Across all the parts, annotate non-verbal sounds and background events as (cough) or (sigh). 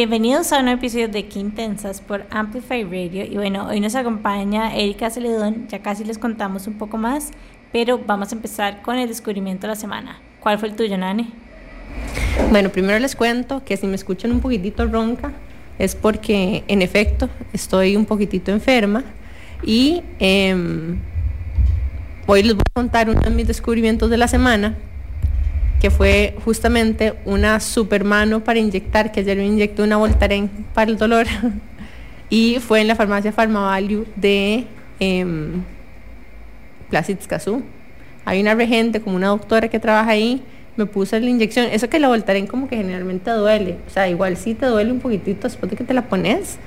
Bienvenidos a un episodio de Quintensas por Amplify Radio. Y bueno, hoy nos acompaña Erika Celedón. Ya casi les contamos un poco más, pero vamos a empezar con el descubrimiento de la semana. ¿Cuál fue el tuyo, Nani? Bueno, primero les cuento que si me escuchan un poquitito ronca es porque en efecto estoy un poquitito enferma y em, hoy les voy a contar uno de mis descubrimientos de la semana que fue justamente una super mano para inyectar, que ayer me inyectó una Voltaren para el dolor, (laughs) y fue en la farmacia Pharmavalue de eh, Plaza Hay una regente, como una doctora que trabaja ahí, me puse la inyección. Eso que la Voltaren como que generalmente duele, o sea, igual sí te duele un poquitito después de que te la pones,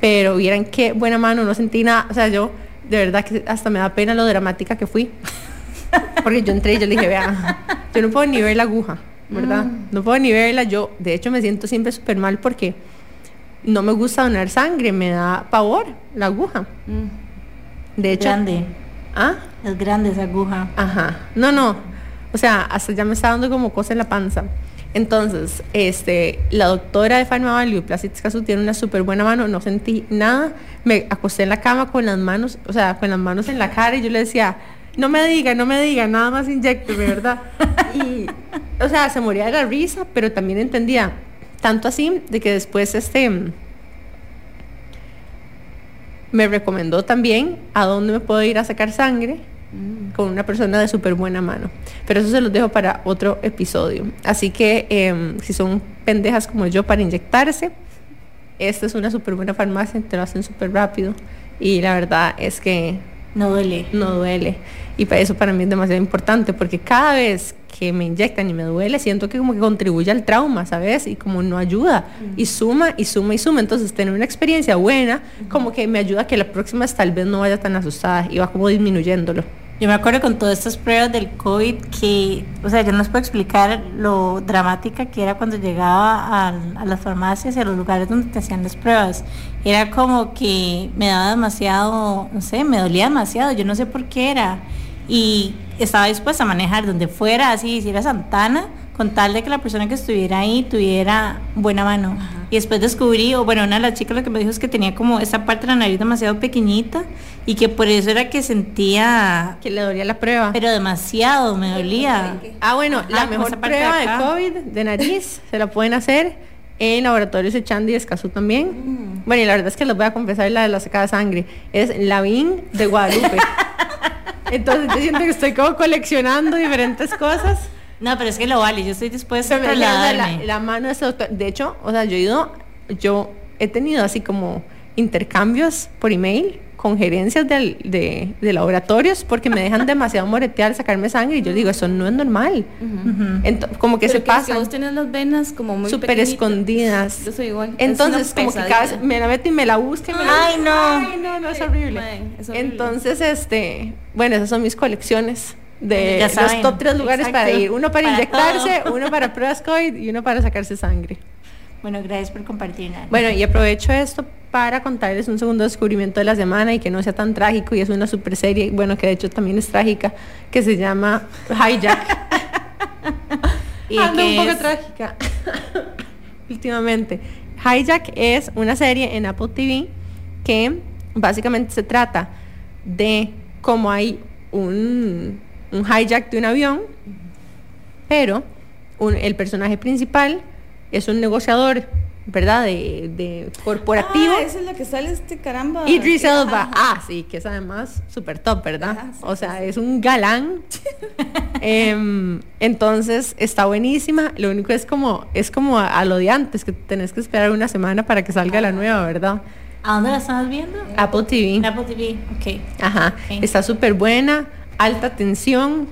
pero vieran qué buena mano, no sentí nada, o sea, yo de verdad que hasta me da pena lo dramática que fui. (laughs) Porque yo entré y yo le dije, vea, yo no puedo ni ver la aguja, ¿verdad? Mm. No puedo ni verla. Yo, de hecho, me siento siempre súper mal porque no me gusta donar sangre, me da pavor la aguja. Mm. De hecho. Grande. ¿Ah? Es grande esa aguja. Ajá. No, no. O sea, hasta ya me está dando como cosa en la panza. Entonces, este, la doctora de Value, Placitis Casu, tiene una súper buena mano, no sentí nada. Me acosté en la cama con las manos, o sea, con las manos en la cara y yo le decía, no me diga, no me diga, nada más inyecteme, ¿verdad? (laughs) Y, o sea, se moría de la risa, pero también entendía, tanto así, de que después este me recomendó también a dónde me puedo ir a sacar sangre mm. con una persona de súper buena mano. Pero eso se los dejo para otro episodio. Así que em, si son pendejas como yo para inyectarse, esta es una súper buena farmacia, te lo hacen súper rápido. Y la verdad es que no duele. No duele. Y para eso para mí es demasiado importante, porque cada vez que me inyectan y me duele, siento que como que contribuye al trauma, ¿sabes? Y como no ayuda. Y suma, y suma, y suma. Entonces, tener una experiencia buena, como que me ayuda a que la próxima tal vez no vaya tan asustada y va como disminuyéndolo. Yo me acuerdo con todas estas pruebas del COVID que, o sea, yo no les puedo explicar lo dramática que era cuando llegaba a, las farmacias y a los lugares donde te hacían las pruebas. Era como que me daba demasiado, no sé, me dolía demasiado, yo no sé por qué era. Y estaba dispuesta a manejar donde fuera, así, si era Santana, con tal de que la persona que estuviera ahí tuviera buena mano. Y después descubrí, o bueno, una de las chicas lo que me dijo es que tenía como esa parte de la nariz demasiado pequeñita y que por eso era que sentía... Que le dolía la prueba. Pero demasiado, me dolía. Ah, bueno, la mejor prueba de, COVID de nariz se la pueden hacer en laboratorios Echandi y Escazú también. Mm. Bueno, y la verdad es que les voy a confesar la de la secada de sangre. Es Lavín de Guadalupe. (laughs) Entonces yo siento que estoy como coleccionando diferentes cosas. No, pero es que lo vale, yo estoy dispuesta a trasladarme. La, la mano de doctor. De hecho, o sea, yo he ido, yo he tenido así como intercambios por email con gerencias de, laboratorios porque me dejan (laughs) demasiado moretear, sacarme sangre y yo digo, eso no es normal. como que se pasa. vos tenés las venas como muy súper escondidas. Yo soy igual. Entonces, como que cada vez me la meto y me la busco. Ay, no. Ay, no, no, es horrible. Entonces, este, bueno, esas son mis colecciones de los top tres lugares para ir. Uno para, inyectarse, uno para pruebas COVID y uno para sacarse sangre. Bueno, gracias por compartir. Bueno, y aprovecho esto para contarles un segundo descubrimiento de la semana y que no sea tan trágico y es una super serie, bueno, que de hecho también es trágica, que se llama Hijack. (laughs) y Anda un poco trágica (laughs) últimamente. Hijack es una serie en Apple TV que básicamente se trata de cómo hay un, un hijack de un avión, pero el personaje principal es un negociador, ¿verdad? De, de corporativo. Ah, esa es la que sale este caramba. Idris Elba. Ah, sí, que es además súper top, ¿verdad? o sea, es un galán. (laughs) Em, entonces, está buenísima. Lo único es como, es como a, lo de antes, que tenés que esperar una semana para que salga la nueva, ¿verdad? ¿A dónde la estabas viendo? Apple TV. Apple TV, ok. Ajá. Está súper buena, alta tensión,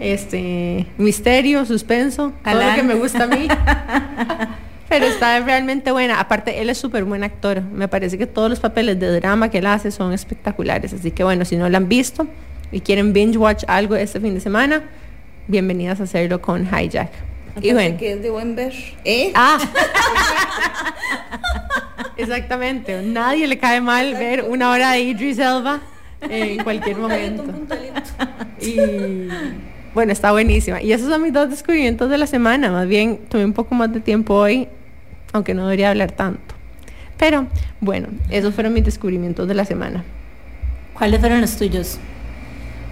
este, misterio, suspenso, todo lo que me gusta a mí. (laughs) Pero está realmente buena. Aparte, él es súper buen actor. Me parece que todos los papeles de drama que él hace son espectaculares. Así que bueno, si no lo han visto y quieren binge watch algo este fin de semana, bienvenidas a hacerlo con Hijack. Y bueno. que es de buen ver. ¿Eh? Ah. (laughs) Exactamente. Nadie le cae mal ver una hora de Idris Elba en cualquier momento. (laughs) y bueno, está buenísima. Y esos son mis dos descubrimientos de la semana. Más bien, tuve un poco más de tiempo hoy aunque no debería hablar tanto. Pero bueno, esos fueron mis descubrimientos de la semana. ¿Cuáles fueron los tuyos?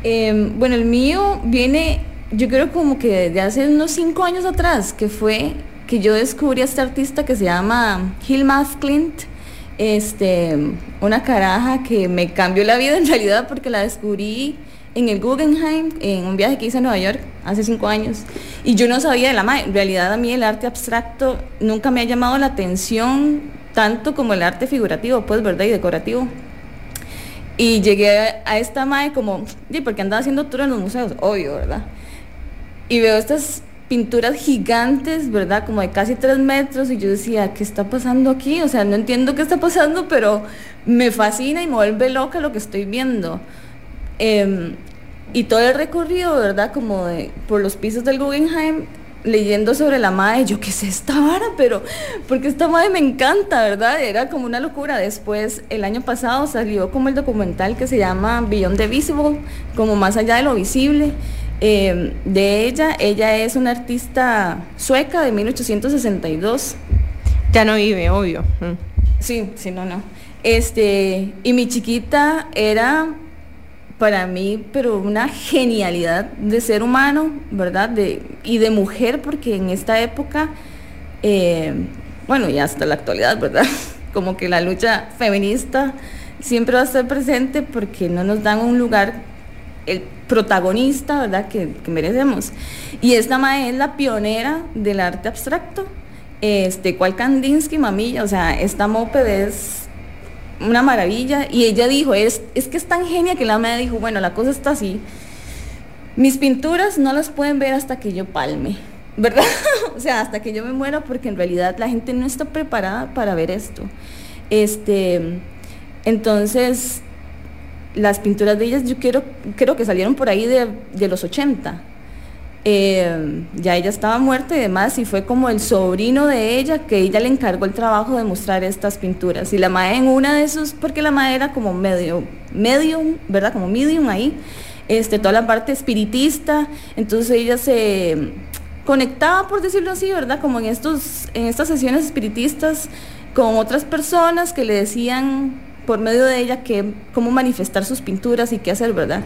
Em, bueno, el mío viene, yo creo como que de hace unos cinco años atrás, que fue que yo descubrí a este artista que se llama Hilma Clint. Este, una caraja que me cambió la vida (laughs) en realidad porque la descubrí en el Guggenheim, en un viaje que hice a Nueva York hace cinco años. Y yo no sabía de la madre. En realidad a mí el arte abstracto nunca me ha llamado la atención tanto como el arte figurativo, pues, ¿verdad? Y decorativo. Y llegué a esta madre como, sí, porque andaba haciendo tour en los museos, obvio, ¿verdad? Y veo estas pinturas gigantes, ¿verdad? Como de casi tres metros y yo decía, ¿qué está pasando aquí? O sea, no entiendo qué está pasando, pero me fascina y me vuelve loca lo que estoy viendo. Em, y todo el recorrido, ¿verdad? Como de, por los pisos del Guggenheim, leyendo sobre la madre, yo qué sé esta vara, pero porque esta madre me encanta, ¿verdad? Era como una locura. Después, el año pasado salió como el documental que se llama Beyond the Visible, como más allá de lo visible. Em, de ella. Ella es una artista sueca de 1862. Ya no vive, obvio. Mm. Sí, sí, no, no. Este, y mi chiquita era para mí, pero una genialidad de ser humano, ¿verdad? De, y de mujer, porque en esta época, eh, bueno, y hasta la actualidad, ¿verdad? (laughs) Como que la lucha feminista siempre va a estar presente porque no nos dan un lugar el protagonista, ¿verdad?, que, merecemos. Y esta mae es la pionera del arte abstracto. Este, cual Kandinsky, mamilla, o sea, esta moped es una maravilla. Y ella dijo, es, es que es tan genia que la mae dijo, bueno, la cosa está así. Mis pinturas no las pueden ver hasta que yo palme, ¿verdad? (laughs) o sea, hasta que yo me muera, porque en realidad la gente no está preparada para ver esto. Este, entonces, las pinturas de ellas yo quiero, creo que salieron por ahí de, los 80. Eh, ya ella estaba muerta y demás, y fue como el sobrino de ella que ella le encargó el trabajo de mostrar estas pinturas. Y la madre en una de esos, porque la madre era como medio, medium, ¿verdad? Como medium ahí, este, toda la parte espiritista, entonces ella se conectaba, por decirlo así, ¿verdad? Como en, estos, en estas sesiones espiritistas con otras personas que le decían por medio de ella que cómo manifestar sus pinturas y qué hacer, ¿verdad?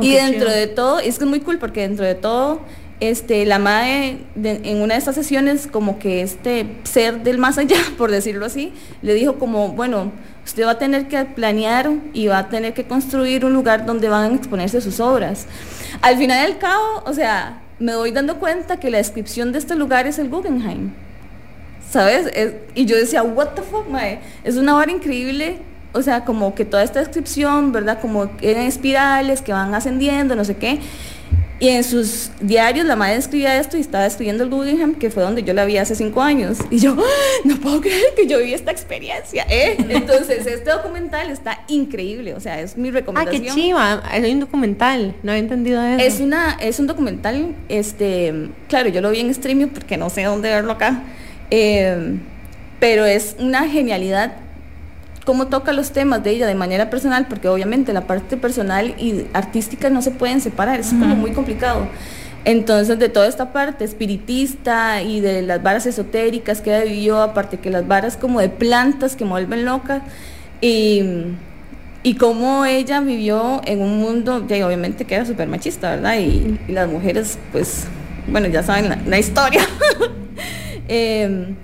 y dentro de todo, es que es muy cool porque dentro de todo, este, la madre en una de estas sesiones como que este ser del más allá, (laughs) por decirlo así, le dijo como, bueno, usted va a tener que planear y va a tener que construir un lugar donde van a exponerse sus obras. Al final del cabo, o sea, me doy dando cuenta que la descripción de este lugar es el Guggenheim. ¿Sabes? y yo decía, what the fuck, mae? Es una obra increíble o sea, como que toda esta descripción, ¿verdad? Como en espirales que van ascendiendo, no sé qué. Y en sus diarios la madre escribía esto y estaba escribiendo el Guggenheim, que fue donde yo la vi hace cinco años. Y yo, ¡Ah! no puedo creer que yo viví esta experiencia. ¿eh? Entonces, este documental está increíble. O sea, es mi recomendación. Ah, qué chiva. Hay un documental. No había entendido eso. Es, una, es un documental, este, claro, yo lo vi en streaming porque no sé dónde verlo acá. Eh, pero es una genialidad cómo toca los temas de ella de manera personal, porque obviamente la parte personal y artística no se pueden separar, es como muy complicado. Entonces, de toda esta parte espiritista y de las varas esotéricas que ella vivió, aparte que las varas como de plantas que vuelven locas, y, y cómo ella vivió en un mundo, que obviamente que era súper machista, ¿verdad? Y, las mujeres, pues, bueno, ya saben la, historia. (laughs) eh,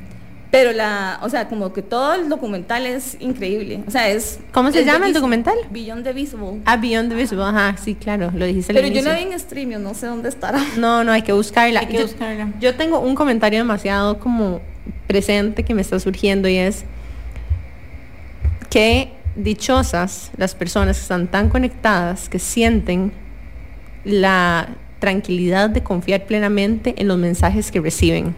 pero la, o sea, como que todo el documental es increíble. O sea, es... ¿Cómo se llama el documental? Beyond the Visible. Ah, Beyond the Visible, ajá, sí, claro, lo dijiste Pero yo no vi en streaming, no sé dónde estará. No, no, hay que buscarla. Hay que buscarla. Yo tengo un comentario demasiado como presente que me está surgiendo y es que dichosas las personas que están tan conectadas, que sienten la tranquilidad de confiar plenamente en los mensajes que reciben.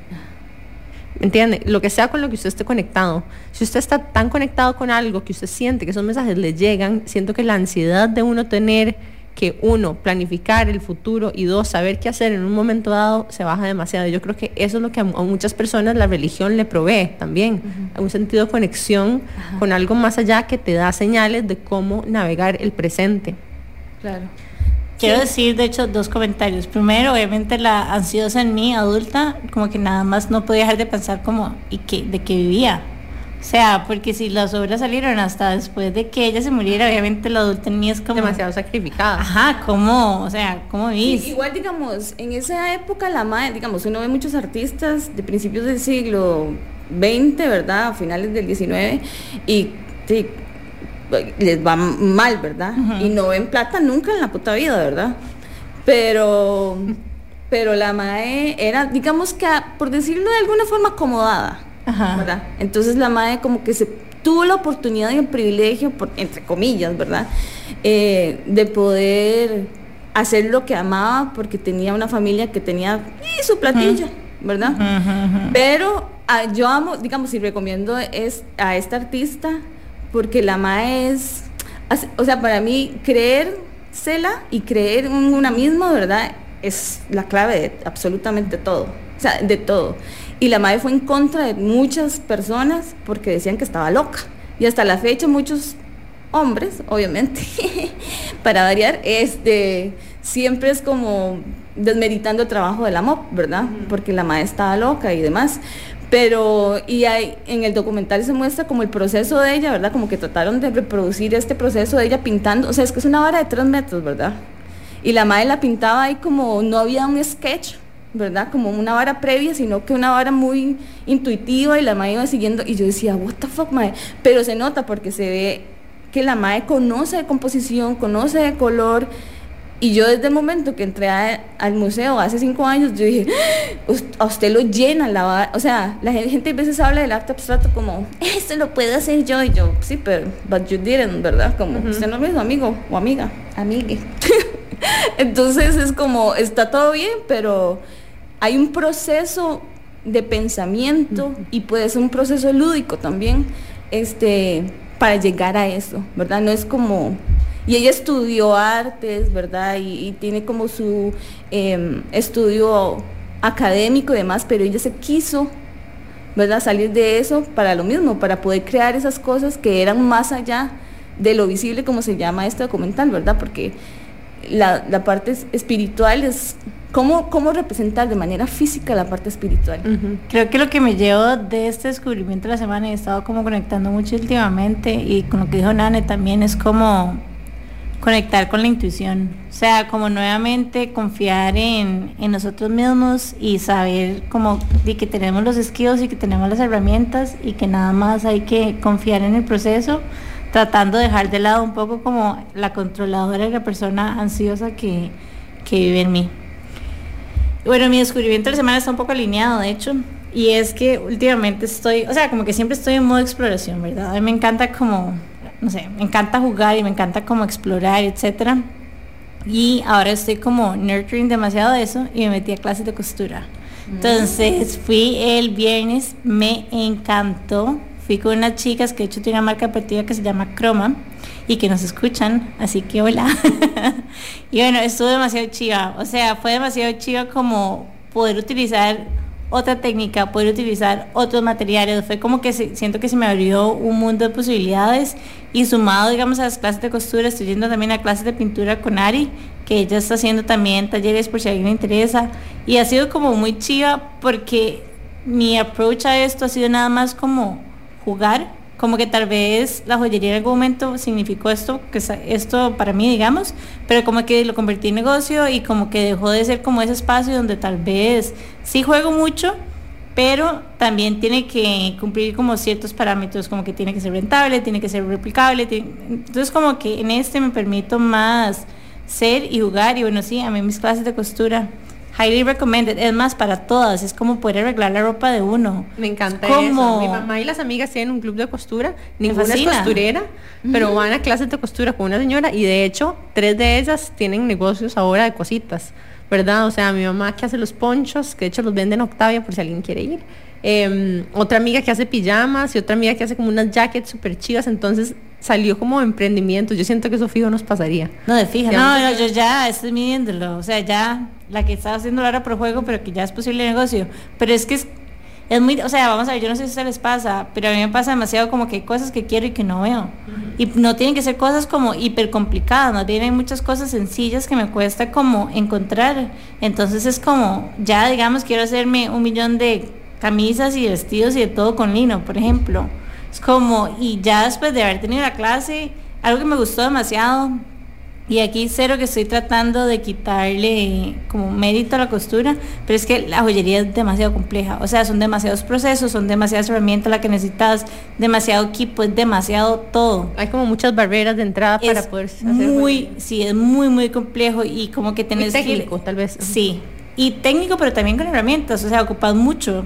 ¿Entiende? Lo que sea con lo que usted esté conectado. Si usted está tan conectado con algo que usted siente que esos mensajes le llegan, siento que la ansiedad de uno tener que uno, planificar el futuro y dos, saber qué hacer en un momento dado, se baja demasiado. Yo creo que eso es lo que a, muchas personas la religión le provee también, un sentido de conexión con algo más allá que te da señales de cómo navegar el presente. Claro. Quiero decir, de hecho, dos comentarios. Primero, obviamente la ansiosa en mí, adulta, como que nada más no podía dejar de pensar como, ¿y qué? ¿De qué vivía? O sea, porque si las obras salieron hasta después de que ella se muriera, obviamente la adulta en mí es como... Demasiado sacrificada. Ajá, ¿cómo? O sea, ¿cómo vivís? Sí, igual, digamos, en esa época la madre, digamos, uno ve muchos artistas de principios del siglo XX, ¿verdad? A finales del XIX, y sí, les va mal, ¿verdad? Y no ven plata nunca en la puta vida, ¿verdad? Pero, pero la mae era, digamos que, por decirlo de alguna forma, acomodada, ¿verdad? Entonces la mae como que se tuvo la oportunidad y el privilegio, por, entre comillas, ¿verdad? Eh, de poder hacer lo que amaba porque tenía una familia que tenía su platillo, ¿verdad? Pero ah, yo amo, digamos, y recomiendo es, a esta artista porque la MAE es, o sea, para mí creérsela y creer en una misma, ¿verdad? Es la clave de absolutamente todo, o sea, de todo. Y la MAE fue en contra de muchas personas porque decían que estaba loca. Y hasta la fecha muchos hombres, obviamente, (laughs) para variar, este, siempre es como desmeritando el trabajo de la MOP, ¿verdad? Porque la MAE estaba loca y demás. Pero, y hay, en el documental se muestra como el proceso de ella, ¿verdad? Como que trataron de reproducir este proceso de ella pintando, o sea, es que es una vara de tres metros, ¿verdad? Y la madre la pintaba ahí como no había un sketch, ¿verdad? Como una vara previa, sino que una vara muy intuitiva y la madre iba siguiendo. Y yo decía, what the fuck, madre. Pero se nota porque se ve que la madre conoce de composición, conoce de color y yo desde el momento que entré al museo hace cinco años, yo dije, (gasps) a usted lo llena la O sea, la gente a veces habla del arte abstracto como, esto lo puedo hacer yo. Y yo, sí, pero, but you didn't, ¿verdad? Como, usted no es mismo amigo o amiga, amigue. (laughs) Entonces es como, está todo bien, pero hay un proceso de pensamiento y puede ser un proceso lúdico también este, para llegar a eso, ¿verdad? No es como y ella estudió artes, ¿verdad? Y, tiene como su em, estudio académico y demás, pero ella se quiso, ¿verdad? Salir de eso para lo mismo, para poder crear esas cosas que eran más allá de lo visible, como se llama este documental, ¿verdad? Porque la, parte espiritual es cómo, cómo representar de manera física la parte espiritual. Creo que lo que me llevó de este descubrimiento de la semana, y he estado como conectando mucho últimamente, y con lo que dijo Nane también, es como conectar con la intuición. O sea, como nuevamente confiar en, nosotros mismos y saber como de que tenemos los skills y que tenemos las herramientas y que nada más hay que confiar en el proceso, tratando de dejar de lado un poco como la controladora y la persona ansiosa que, que vive en mí. Bueno, mi descubrimiento de la semana está un poco alineado, de hecho, y es que últimamente estoy, o sea, como que siempre estoy en modo exploración, ¿verdad? A mí me encanta como no sé, me encanta jugar y me encanta como explorar, etcétera. Y ahora estoy como nurturing demasiado de eso y me metí a clases de costura. Entonces fui el viernes, me encantó. Fui con unas chicas que de hecho tiene una marca deportiva que se llama Chroma y que nos escuchan, así que hola. (laughs) y bueno, estuvo demasiado chiva, o sea, fue demasiado chiva como poder utilizar otra técnica, poder utilizar otros materiales. Fue como que siento que se me abrió un mundo de posibilidades y sumado, digamos, a las clases de costura, estoy yendo también a clases de pintura con Ari, que ella está haciendo también talleres por si alguien le interesa. Y ha sido como muy chiva porque mi approach a esto ha sido nada más como jugar como que tal vez la joyería en algún momento significó esto, que esto para mí, digamos, pero como que lo convertí en negocio y como que dejó de ser como ese espacio donde tal vez sí juego mucho, pero también tiene que cumplir como ciertos parámetros, como que tiene que ser rentable, tiene que ser replicable, entonces como que en este me permito más ser y jugar y bueno, sí, a mí mis clases de costura highly recommended. Es más, para todas. Es como poder arreglar la ropa de uno. Me encanta eso. Mi mamá y las amigas tienen un club de costura. Ninguna es costurera, pero van a clases de costura con una señora y de hecho, tres de ellas tienen negocios ahora de cositas. ¿Verdad? O sea, mi mamá que hace los ponchos, que de hecho los vende en Octavia por si alguien quiere ir. Em, otra amiga que hace pijamas y otra amiga que hace como unas jackets súper chivas. Entonces salió como emprendimiento. Yo siento que eso fijo nos pasaría. No, de fija. No, yo ya estoy midiéndolo. O sea, ya la que estaba haciendo ahora por juego, pero que ya es posible negocio. Pero es que es, es muy, o sea, vamos a ver, yo no sé si a ustedes les pasa, pero a mí me pasa demasiado como que hay cosas que quiero y que no veo. Y no tienen que ser cosas como hiper complicadas, no tienen muchas cosas sencillas que me cuesta como encontrar. Entonces es como, ya digamos, quiero hacerme un millón de camisas y vestidos y de todo con lino, por ejemplo. Es como, y ya después de haber tenido la clase, algo que me gustó demasiado y aquí cero que estoy tratando de quitarle como mérito a la costura, pero es que la joyería es demasiado compleja. O sea, son demasiados procesos, son demasiadas herramientas las que necesitas, demasiado equipo, es demasiado todo. Hay como muchas barreras de entrada para poder hacer muy, sí, es muy muy complejo y como que tenés técnico, tal vez. Sí. Y técnico, pero también con herramientas, o sea, ocupas mucho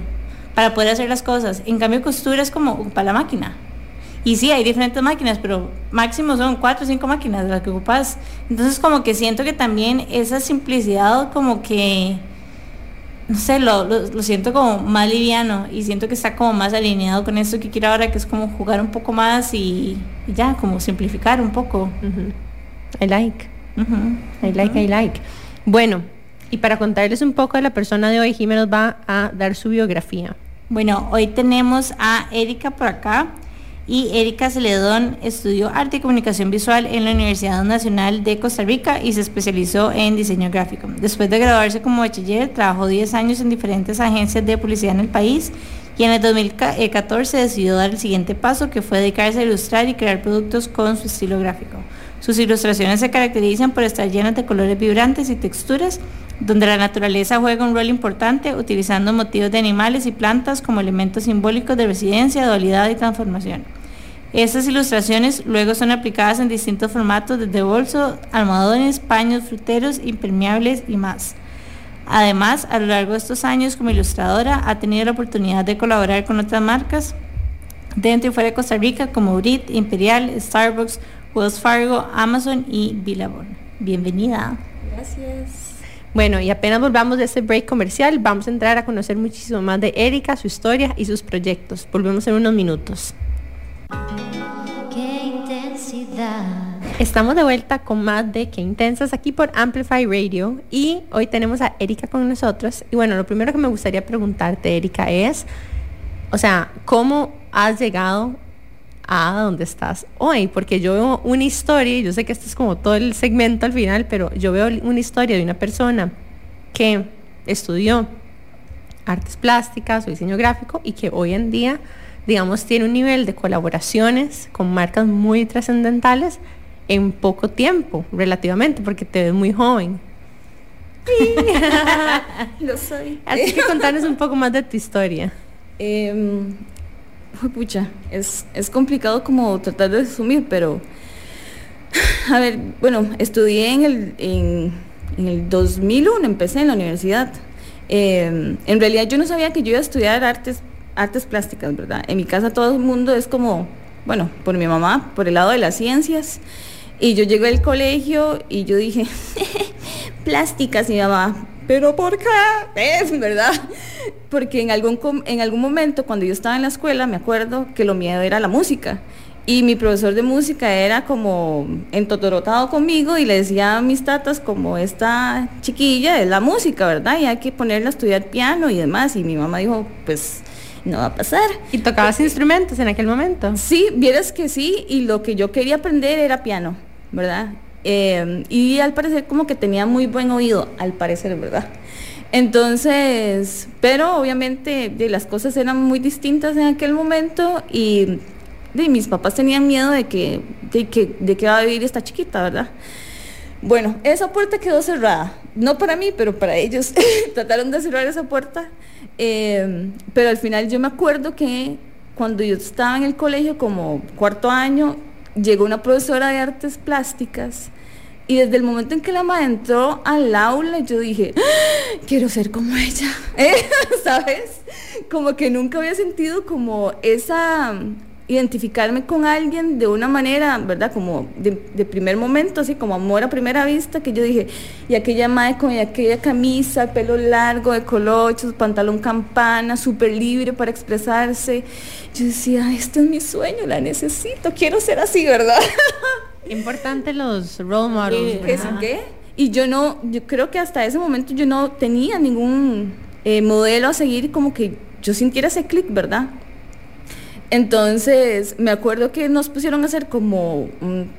para poder hacer las cosas. En cambio, costura es como ocupar la máquina. Y sí, hay diferentes máquinas, pero máximo son cuatro o cinco máquinas las que ocupas. Entonces como que siento que también esa simplicidad como que, no sé, lo, lo, siento como más liviano y siento que está como más alineado con esto que quiero ahora, que es como jugar un poco más y, ya, como simplificar un poco. I like. I like, I like. Bueno, y para contarles un poco de la persona de hoy, Jiménez va a dar su biografía. Bueno, hoy tenemos a Erika por acá y Erika Celedón estudió arte y comunicación visual en la Universidad Nacional de Costa Rica y se especializó en diseño gráfico. Después de graduarse como bachiller, trabajó 10 años en diferentes agencias de publicidad en el país y en el 2014 decidió dar el siguiente paso que fue dedicarse a ilustrar y crear productos con su estilo gráfico. Sus ilustraciones se caracterizan por estar llenas de colores vibrantes y texturas, donde la naturaleza juega un rol importante utilizando motivos de animales y plantas como elementos simbólicos de residencia, dualidad y transformación. Estas ilustraciones luego son aplicadas en distintos formatos desde bolso, almohadones, paños, fruteros, impermeables y más. Además, a lo largo de estos años como ilustradora ha tenido la oportunidad de colaborar con otras marcas dentro y fuera de Costa Rica como Urit, Imperial, Starbucks, Wells Fargo, Amazon y Billabong. Bienvenida. Gracias. Bueno, y apenas volvamos de este break comercial, vamos a entrar a conocer muchísimo más de Erika, su historia y sus proyectos. Volvemos en unos minutos. Qué intensidad. Estamos de vuelta con más de Qué Intensas aquí por Amplify Radio y hoy tenemos a Erika con nosotros. Y bueno, lo primero que me gustaría preguntarte, Erika, es, o sea, ¿cómo has llegado a donde estás hoy? Porque yo veo una historia, yo sé que esto es como todo el segmento al final, pero yo veo una historia de una persona que estudió artes plásticas o diseño gráfico y que hoy en día digamos, tiene un nivel de colaboraciones con marcas muy trascendentales en poco tiempo, relativamente, porque te ves muy joven. (laughs) (laughs) Lo soy. Así que contanos un poco más de tu historia. Eh, pucha, es, es complicado como tratar de resumir, pero (sighs) a ver, bueno, estudié en el, en, el 2001, empecé en la universidad. Em, en realidad yo no sabía que yo iba a estudiar artes artes plásticas, ¿verdad? En mi casa todo el mundo es como, bueno, por mi mamá, por el lado de las ciencias. Y yo llegué al colegio y yo dije, (laughs) plásticas, mi mamá, pero ¿por qué? Es, ¿verdad? Porque en algún, en algún momento cuando yo estaba en la escuela, me acuerdo que lo miedo era la música. Y mi profesor de música era como entotorotado conmigo y le decía a mis tatas como esta chiquilla es la música, ¿verdad? Y hay que ponerla a estudiar piano y demás. Y mi mamá dijo, pues no va a pasar. ¿Y tocabas instrumentos en aquel momento? Sí, vieras que sí, y lo que yo quería aprender era piano, ¿verdad? Eh, y al parecer como que tenía muy buen oído, al parecer, ¿verdad? Entonces, pero obviamente de, las cosas eran muy distintas en aquel momento y de, mis papás tenían miedo de que, de que, de que va a vivir esta chiquita, ¿verdad? Bueno, esa puerta quedó cerrada, no para mí, pero para ellos. (laughs) Trataron de cerrar esa puerta Em, pero al final yo me acuerdo que cuando yo estaba en el colegio como cuarto año, llegó una profesora de artes plásticas y desde el momento en que la madre entró al aula, yo dije, ¡Ah! quiero ser como ella, (laughs) (laughs) ¿sabes? Como que nunca había sentido como esa identificarme con alguien de una manera, ¿verdad? Como de, primer momento, así como amor a primera vista, que yo dije, y aquella madre con aquella camisa, pelo largo, de colochos, pantalón campana, súper libre para expresarse. Yo decía, este es mi sueño, la necesito, quiero ser así, ¿verdad? Importante los role models. ¿Qué? Y yo no, yo creo que hasta ese momento yo no tenía ningún eh, modelo a seguir como que yo sintiera ese clic, ¿verdad? Entonces, me acuerdo que nos pusieron a hacer como un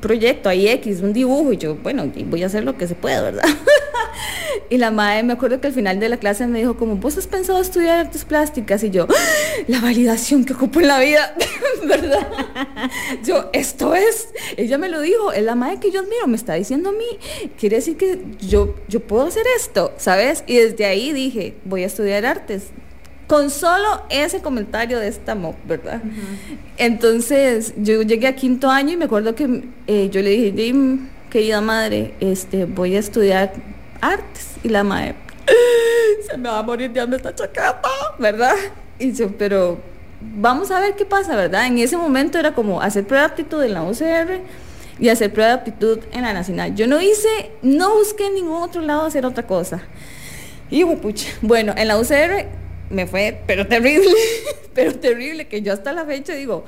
proyecto ahí X, un dibujo, y yo, bueno, voy a hacer lo que se pueda, ¿verdad? (laughs) y la madre, me acuerdo que al final de la clase me dijo como, ¿vos has pensado estudiar artes plásticas? Y yo, ¡Ah! la validación que ocupo en la vida, (laughs) ¿verdad? yo, esto es, ella me lo dijo, es la madre que yo admiro, me está diciendo a mí, quiere decir que yo, yo puedo hacer esto, ¿sabes? Y desde ahí dije, voy a estudiar artes con solo ese comentario de esta mob, ¿verdad? Entonces, yo llegué a quinto año y me acuerdo que eh, yo le dije, querida madre, este, voy a estudiar artes. Y la madre, se me va a morir de hambre esta chaqueta, ¿verdad? Y yo, pero vamos a ver qué pasa, ¿verdad? En ese momento era como hacer prueba de aptitud en la UCR y hacer prueba de aptitud en la nacional. Yo no hice, no busqué en ningún otro lado hacer otra cosa. Y pucha, bueno, en la UCR me fue, pero terrible, (laughs) pero terrible, que yo hasta la fecha digo,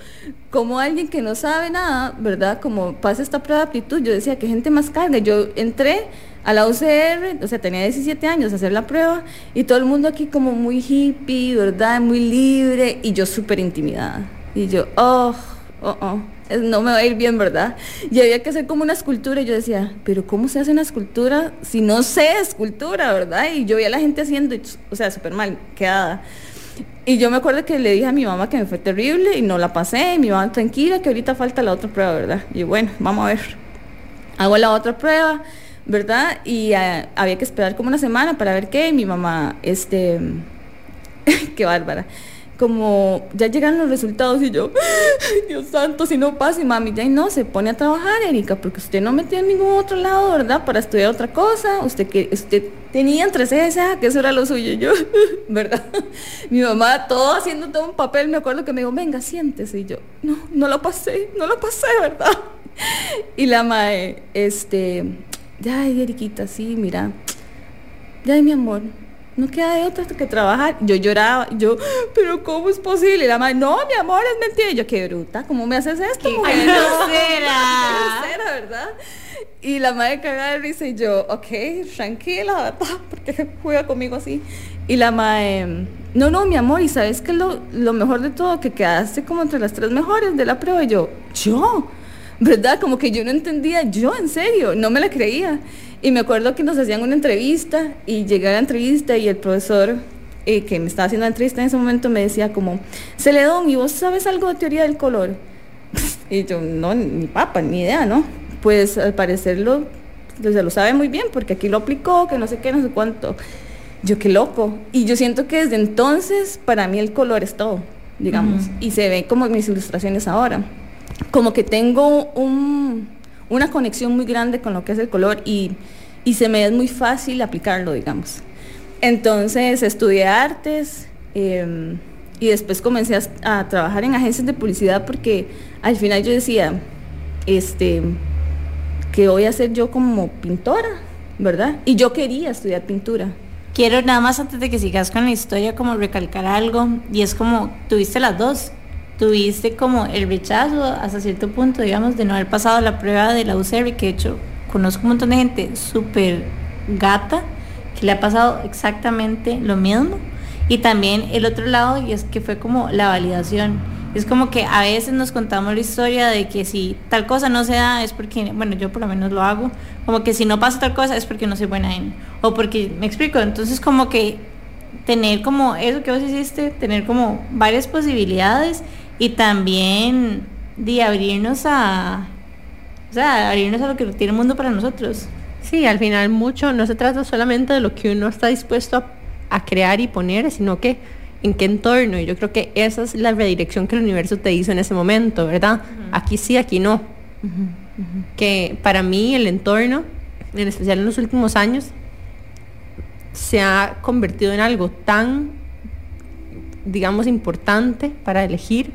como alguien que no sabe nada, ¿verdad? Como pasa esta prueba de aptitud, yo decía, que gente más carga. Yo entré a la UCR, o sea, tenía 17 años a hacer la prueba, y todo el mundo aquí como muy hippie, ¿verdad? Muy libre, y yo súper intimidada. Y yo, oh, oh, oh (laughs) no me va a ir bien, ¿verdad? Y había que hacer como una escultura y yo decía, pero ¿cómo se hace una escultura si no sé escultura, ¿verdad? Y yo veía a la gente haciendo, o sea, súper mal, quedada. Y yo me acuerdo que le dije a mi mamá que me fue terrible y no la pasé, y mi mamá tranquila, que ahorita falta la otra prueba, ¿verdad? Y bueno, vamos a ver. Hago la otra prueba, ¿verdad? Y eh, había que esperar como una semana para ver qué, mi mamá, este, (laughs) qué bárbara como ya llegan los resultados y yo, Dios santo, si no pasa y mami, ya no, se pone a trabajar, Erika, porque usted no metió en ningún otro lado, ¿verdad? Para estudiar otra cosa, usted que usted tenía entre cejas, que eso era lo suyo, yo, (laughs) ¿verdad? Mi mamá todo haciendo todo un papel, me acuerdo que me dijo, venga, siéntese, y yo, no, no lo pasé, no lo pasé, (laughs) ¿verdad? Y la mae, este, ya, Eriquita, sí, mira, ya, mi amor, no queda de otra que trabajar. Yo lloraba, yo, pero ¿cómo es posible? Y la madre, no, mi amor, es mentira. Y yo, qué bruta, ¿cómo me haces esto? Qué (laughs) grosera. ¿verdad? Y la madre cagada de risa y yo, ok, tranquila, ¿verdad? Porque juega conmigo así. Y la madre, no, no, mi amor, y sabes que lo, lo mejor de todo, que quedaste como entre las tres mejores de la prueba. Y yo, yo, ¿verdad? Como que yo no entendía, yo, en serio, no me la creía. Y me acuerdo que nos hacían una entrevista y llegué a la entrevista y el profesor eh, que me estaba haciendo la entrevista en ese momento me decía como, Celedón, ¿y vos sabes algo de teoría del color? (laughs) y yo, no, ni papa, ni idea, ¿no? Pues al parecer lo, se lo sabe muy bien porque aquí lo aplicó, que no sé qué, no sé cuánto. Yo qué loco. Y yo siento que desde entonces para mí el color es todo, digamos. Y se ve como mis ilustraciones ahora. Como que tengo un una conexión muy grande con lo que es el color y, se me es muy fácil aplicarlo, digamos. Entonces estudié artes em, y después comencé a, trabajar en agencias de publicidad porque al final yo decía, este, que voy a hacer yo como pintora, ¿verdad? Y yo quería estudiar pintura. Quiero nada más antes de que sigas con la historia como recalcar algo y es como tuviste las dos, tuviste como el rechazo hasta cierto punto, digamos, de no haber pasado la prueba de la UCR, que de hecho conozco un montón de gente súper gata que le ha pasado exactamente lo mismo. Y también el otro lado, y es que fue como la validación. Es como que a veces nos contamos la historia de que si tal cosa no se da es porque, bueno, yo por lo menos lo hago, como que si no pasa tal cosa es porque no soy buena en, o porque, me explico, entonces como que tener como eso que vos hiciste, tener como varias posibilidades y también de abrirnos a, o sea, abrirnos a lo que tiene el mundo para nosotros. Sí, al final mucho no se trata solamente de lo que uno está dispuesto a, crear y poner, sino que en qué entorno. Y yo creo que esa es la redirección que el universo te hizo en ese momento, ¿verdad? Aquí sí, aquí no. Que para mí el entorno, en especial en los últimos años, se ha convertido en algo tan, digamos, importante para elegir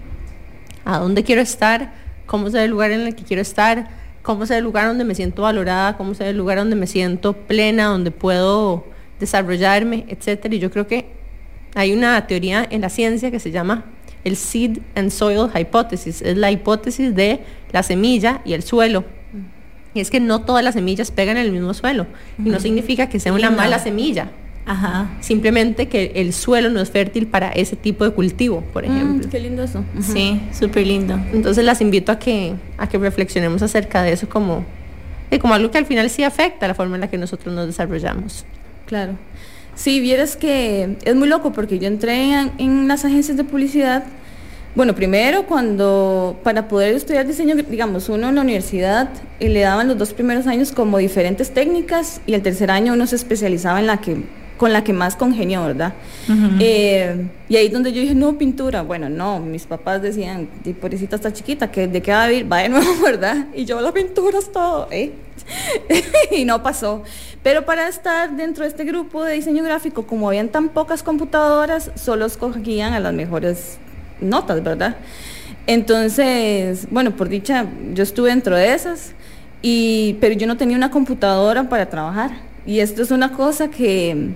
a dónde quiero estar, cómo es el lugar en el que quiero estar, cómo es el lugar donde me siento valorada, cómo es el lugar donde me siento plena, donde puedo desarrollarme, etc. Y yo creo que hay una teoría en la ciencia que se llama el Seed and Soil Hypothesis, es la hipótesis de la semilla y el suelo. Y es que no todas las semillas pegan en el mismo suelo. Y no significa que sea una mala semilla. Ajá. Simplemente que el suelo no es fértil para ese tipo de cultivo, por mm, ejemplo. qué lindo eso. Sí, súper lindo. Entonces las invito a que, a que reflexionemos acerca de eso como, como algo que al final sí afecta la forma en la que nosotros nos desarrollamos. Claro. Sí, vieras que es muy loco porque yo entré en, las agencias de publicidad. Bueno, primero cuando para poder estudiar diseño, digamos, uno en la universidad eh, le daban los dos primeros años como diferentes técnicas y el tercer año uno se especializaba en la que con la que más congenió, ¿verdad? Eh, y ahí donde yo dije, no, pintura. Bueno, no, mis papás decían, pobrecita está chiquita, que ¿de qué va a vivir? Va de nuevo, (laughs) ¿verdad? Y yo, la pintura es todo, ¿eh? (laughs) y no pasó. Pero para estar dentro de este grupo de diseño gráfico, como habían tan pocas computadoras, solo escogían a las mejores notas, ¿verdad? Entonces, bueno, por dicha, yo estuve dentro de esas, y, pero yo no tenía una computadora para trabajar. Y esto es una cosa que,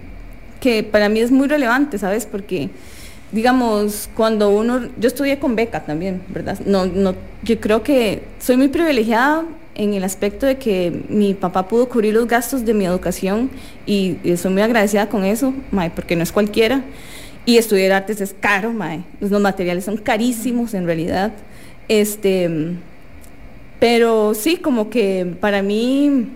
que para mí es muy relevante, ¿sabes? Porque, digamos, cuando uno, yo estudié con beca también, ¿verdad? No, no, yo creo que soy muy privilegiada en el aspecto de que mi papá pudo cubrir los gastos de mi educación y, soy muy agradecida con eso, mae, porque no es cualquiera. Y estudiar artes es caro, mae. Los materiales son carísimos en realidad. Este, pero sí, como que para mí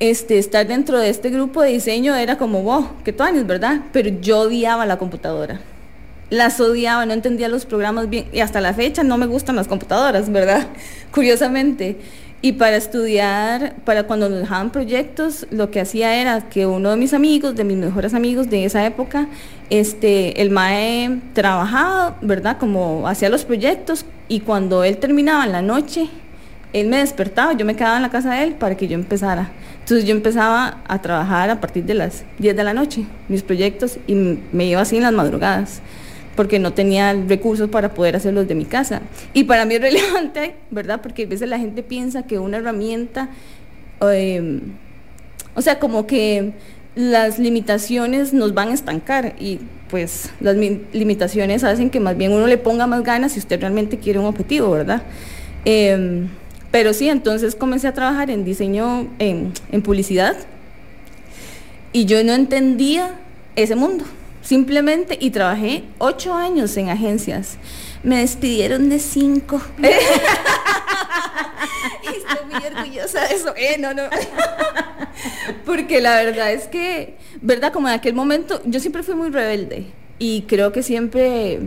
este, estar dentro de este grupo de diseño era como, wow, qué años, ¿verdad? Pero yo odiaba la computadora. Las odiaba, no entendía los programas bien. Y hasta la fecha no me gustan las computadoras, ¿verdad? (laughs) Curiosamente. Y para estudiar, para cuando nos dejaban proyectos, lo que hacía era que uno de mis amigos, de mis mejores amigos de esa época, este, el MAE trabajaba, ¿verdad? Como hacía los proyectos y cuando él terminaba en la noche, él me despertaba, yo me quedaba en la casa de él para que yo empezara. Entonces yo empezaba a trabajar a partir de las 10 de la noche, mis proyectos, y me iba así en las madrugadas, porque no tenía recursos para poder hacerlos de mi casa. Y para mí es relevante, (laughs) ¿verdad? Porque a veces la gente piensa que una herramienta, em, o sea, como que las limitaciones nos van a estancar y pues las limitaciones hacen que más bien uno le ponga más ganas si usted realmente quiere un objetivo, ¿verdad? Em, pero sí, entonces comencé a trabajar en diseño, en, publicidad, y yo no entendía ese mundo, simplemente, y trabajé ocho años en agencias. Me despidieron de cinco. (laughs) (laughs) Estoy muy orgullosa de eso. Eh, no, no. (laughs) Porque la verdad es que, verdad, como en aquel momento, yo siempre fui muy rebelde y creo que siempre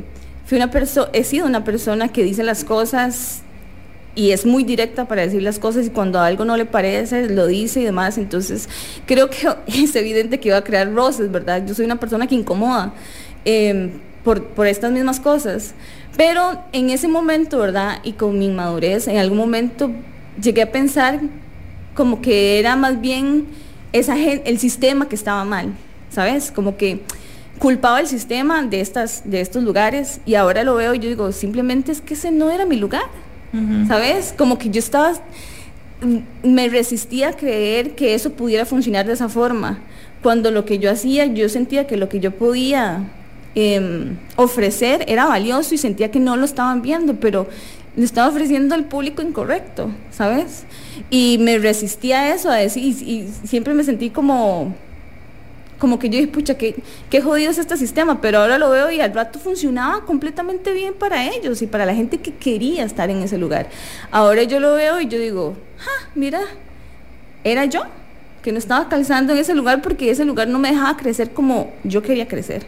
fui una persona, he sido una persona que dice las cosas y es muy directa para decir las cosas y cuando algo no le parece lo dice y demás. Entonces creo que (laughs) es evidente que iba a crear roces, ¿verdad? Yo soy una persona que incomoda em, por, por estas mismas cosas. Pero en ese momento, ¿verdad? Y con mi inmadurez, en algún momento llegué a pensar como que era más bien esa el sistema que estaba mal, ¿sabes? Como que culpaba el sistema de, estas, de estos lugares y ahora lo veo y yo digo, simplemente es que ese no era mi lugar. ¿Sabes? Como que yo estaba, me resistía a creer que eso pudiera funcionar de esa forma, cuando lo que yo hacía, yo sentía que lo que yo podía em, ofrecer era valioso y sentía que no lo estaban viendo, pero le estaba ofreciendo al público incorrecto, ¿sabes? Y me resistía a eso, a decir, y siempre me sentí como como que yo dije, pucha, qué, qué jodido es este sistema, pero ahora lo veo y al rato funcionaba completamente bien para ellos y para la gente que quería estar en ese lugar. Ahora yo lo veo y yo digo, ah, mira, era yo que no estaba calzando en ese lugar porque ese lugar no me dejaba crecer como yo quería crecer.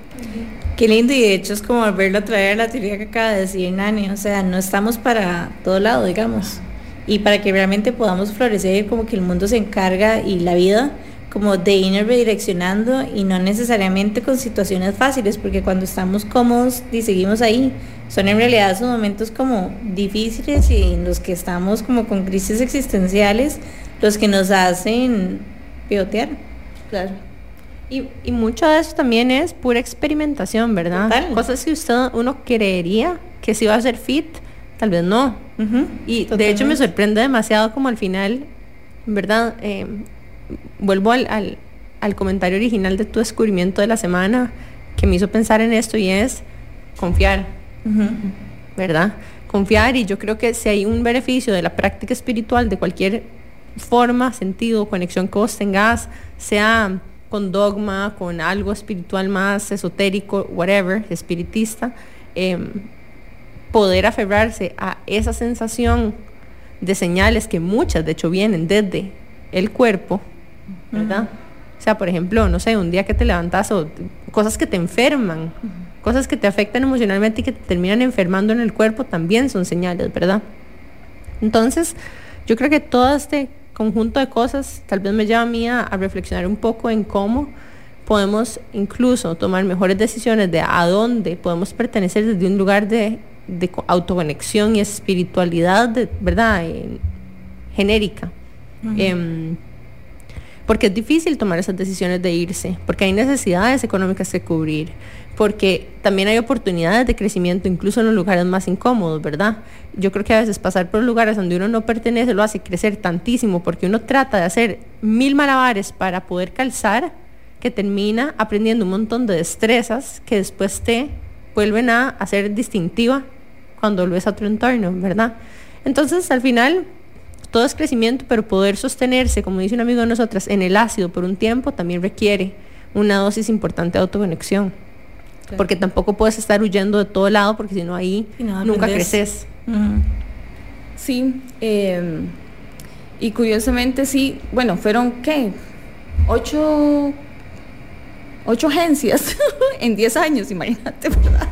Qué lindo y de hecho es como volverlo a traer a la teoría que acaba de decir Nani, o sea, no estamos para todo lado, digamos. Y para que realmente podamos florecer, como que el mundo se encarga y la vida como de ir redireccionando y no necesariamente con situaciones fáciles, porque cuando estamos cómodos y seguimos ahí, son en realidad esos momentos como difíciles y en los que estamos como con crisis existenciales los que nos hacen pivotear. Claro. Y, y, mucho de eso también es pura experimentación, ¿verdad? Cosas que usted, uno creería que si va a ser fit, tal vez no. Y de hecho me sorprende demasiado como al final, ¿verdad? Eh, vuelvo al, comentario original de tu descubrimiento de la semana que me hizo pensar en esto y es confiar, ¿verdad? Confiar y yo creo que si hay un beneficio de la práctica espiritual de cualquier forma, sentido, conexión que vos tengas, sea con dogma, con algo espiritual más esotérico, whatever, espiritista, em, poder aferrarse a esa sensación de señales que muchas de hecho vienen desde el cuerpo, ¿verdad? O sea, por ejemplo, no sé, un día que te levantas o cosas que te enferman, cosas que te afectan emocionalmente y que te terminan enfermando en el cuerpo también son señales, ¿verdad? Entonces, yo creo que todo este conjunto de cosas tal vez me lleva a mí a, reflexionar un poco en cómo podemos incluso tomar mejores decisiones de a dónde podemos pertenecer desde un lugar de, autoconexión y espiritualidad, de, ¿verdad? genérica. Porque es difícil tomar esas decisiones de irse, porque hay necesidades económicas que cubrir, porque también hay oportunidades de crecimiento incluso en los lugares más incómodos, ¿verdad? Yo creo que a veces pasar por lugares donde uno no pertenece lo hace crecer tantísimo porque uno trata de hacer mil malabares para poder calzar que termina aprendiendo un montón de destrezas que después te vuelven a hacer distintiva cuando lo a otro entorno, ¿verdad? Entonces, al final, todo es crecimiento, pero poder sostenerse, como dice un amigo de nosotras, en el ácido por un tiempo también requiere una dosis importante de autoconexión. Porque tampoco puedes estar huyendo de todo lado porque si no ahí nunca creces. Sí, em, y curiosamente sí, bueno, fueron qué, ocho, ocho agencias (laughs) en diez años, imagínate, (laughs) ¿verdad?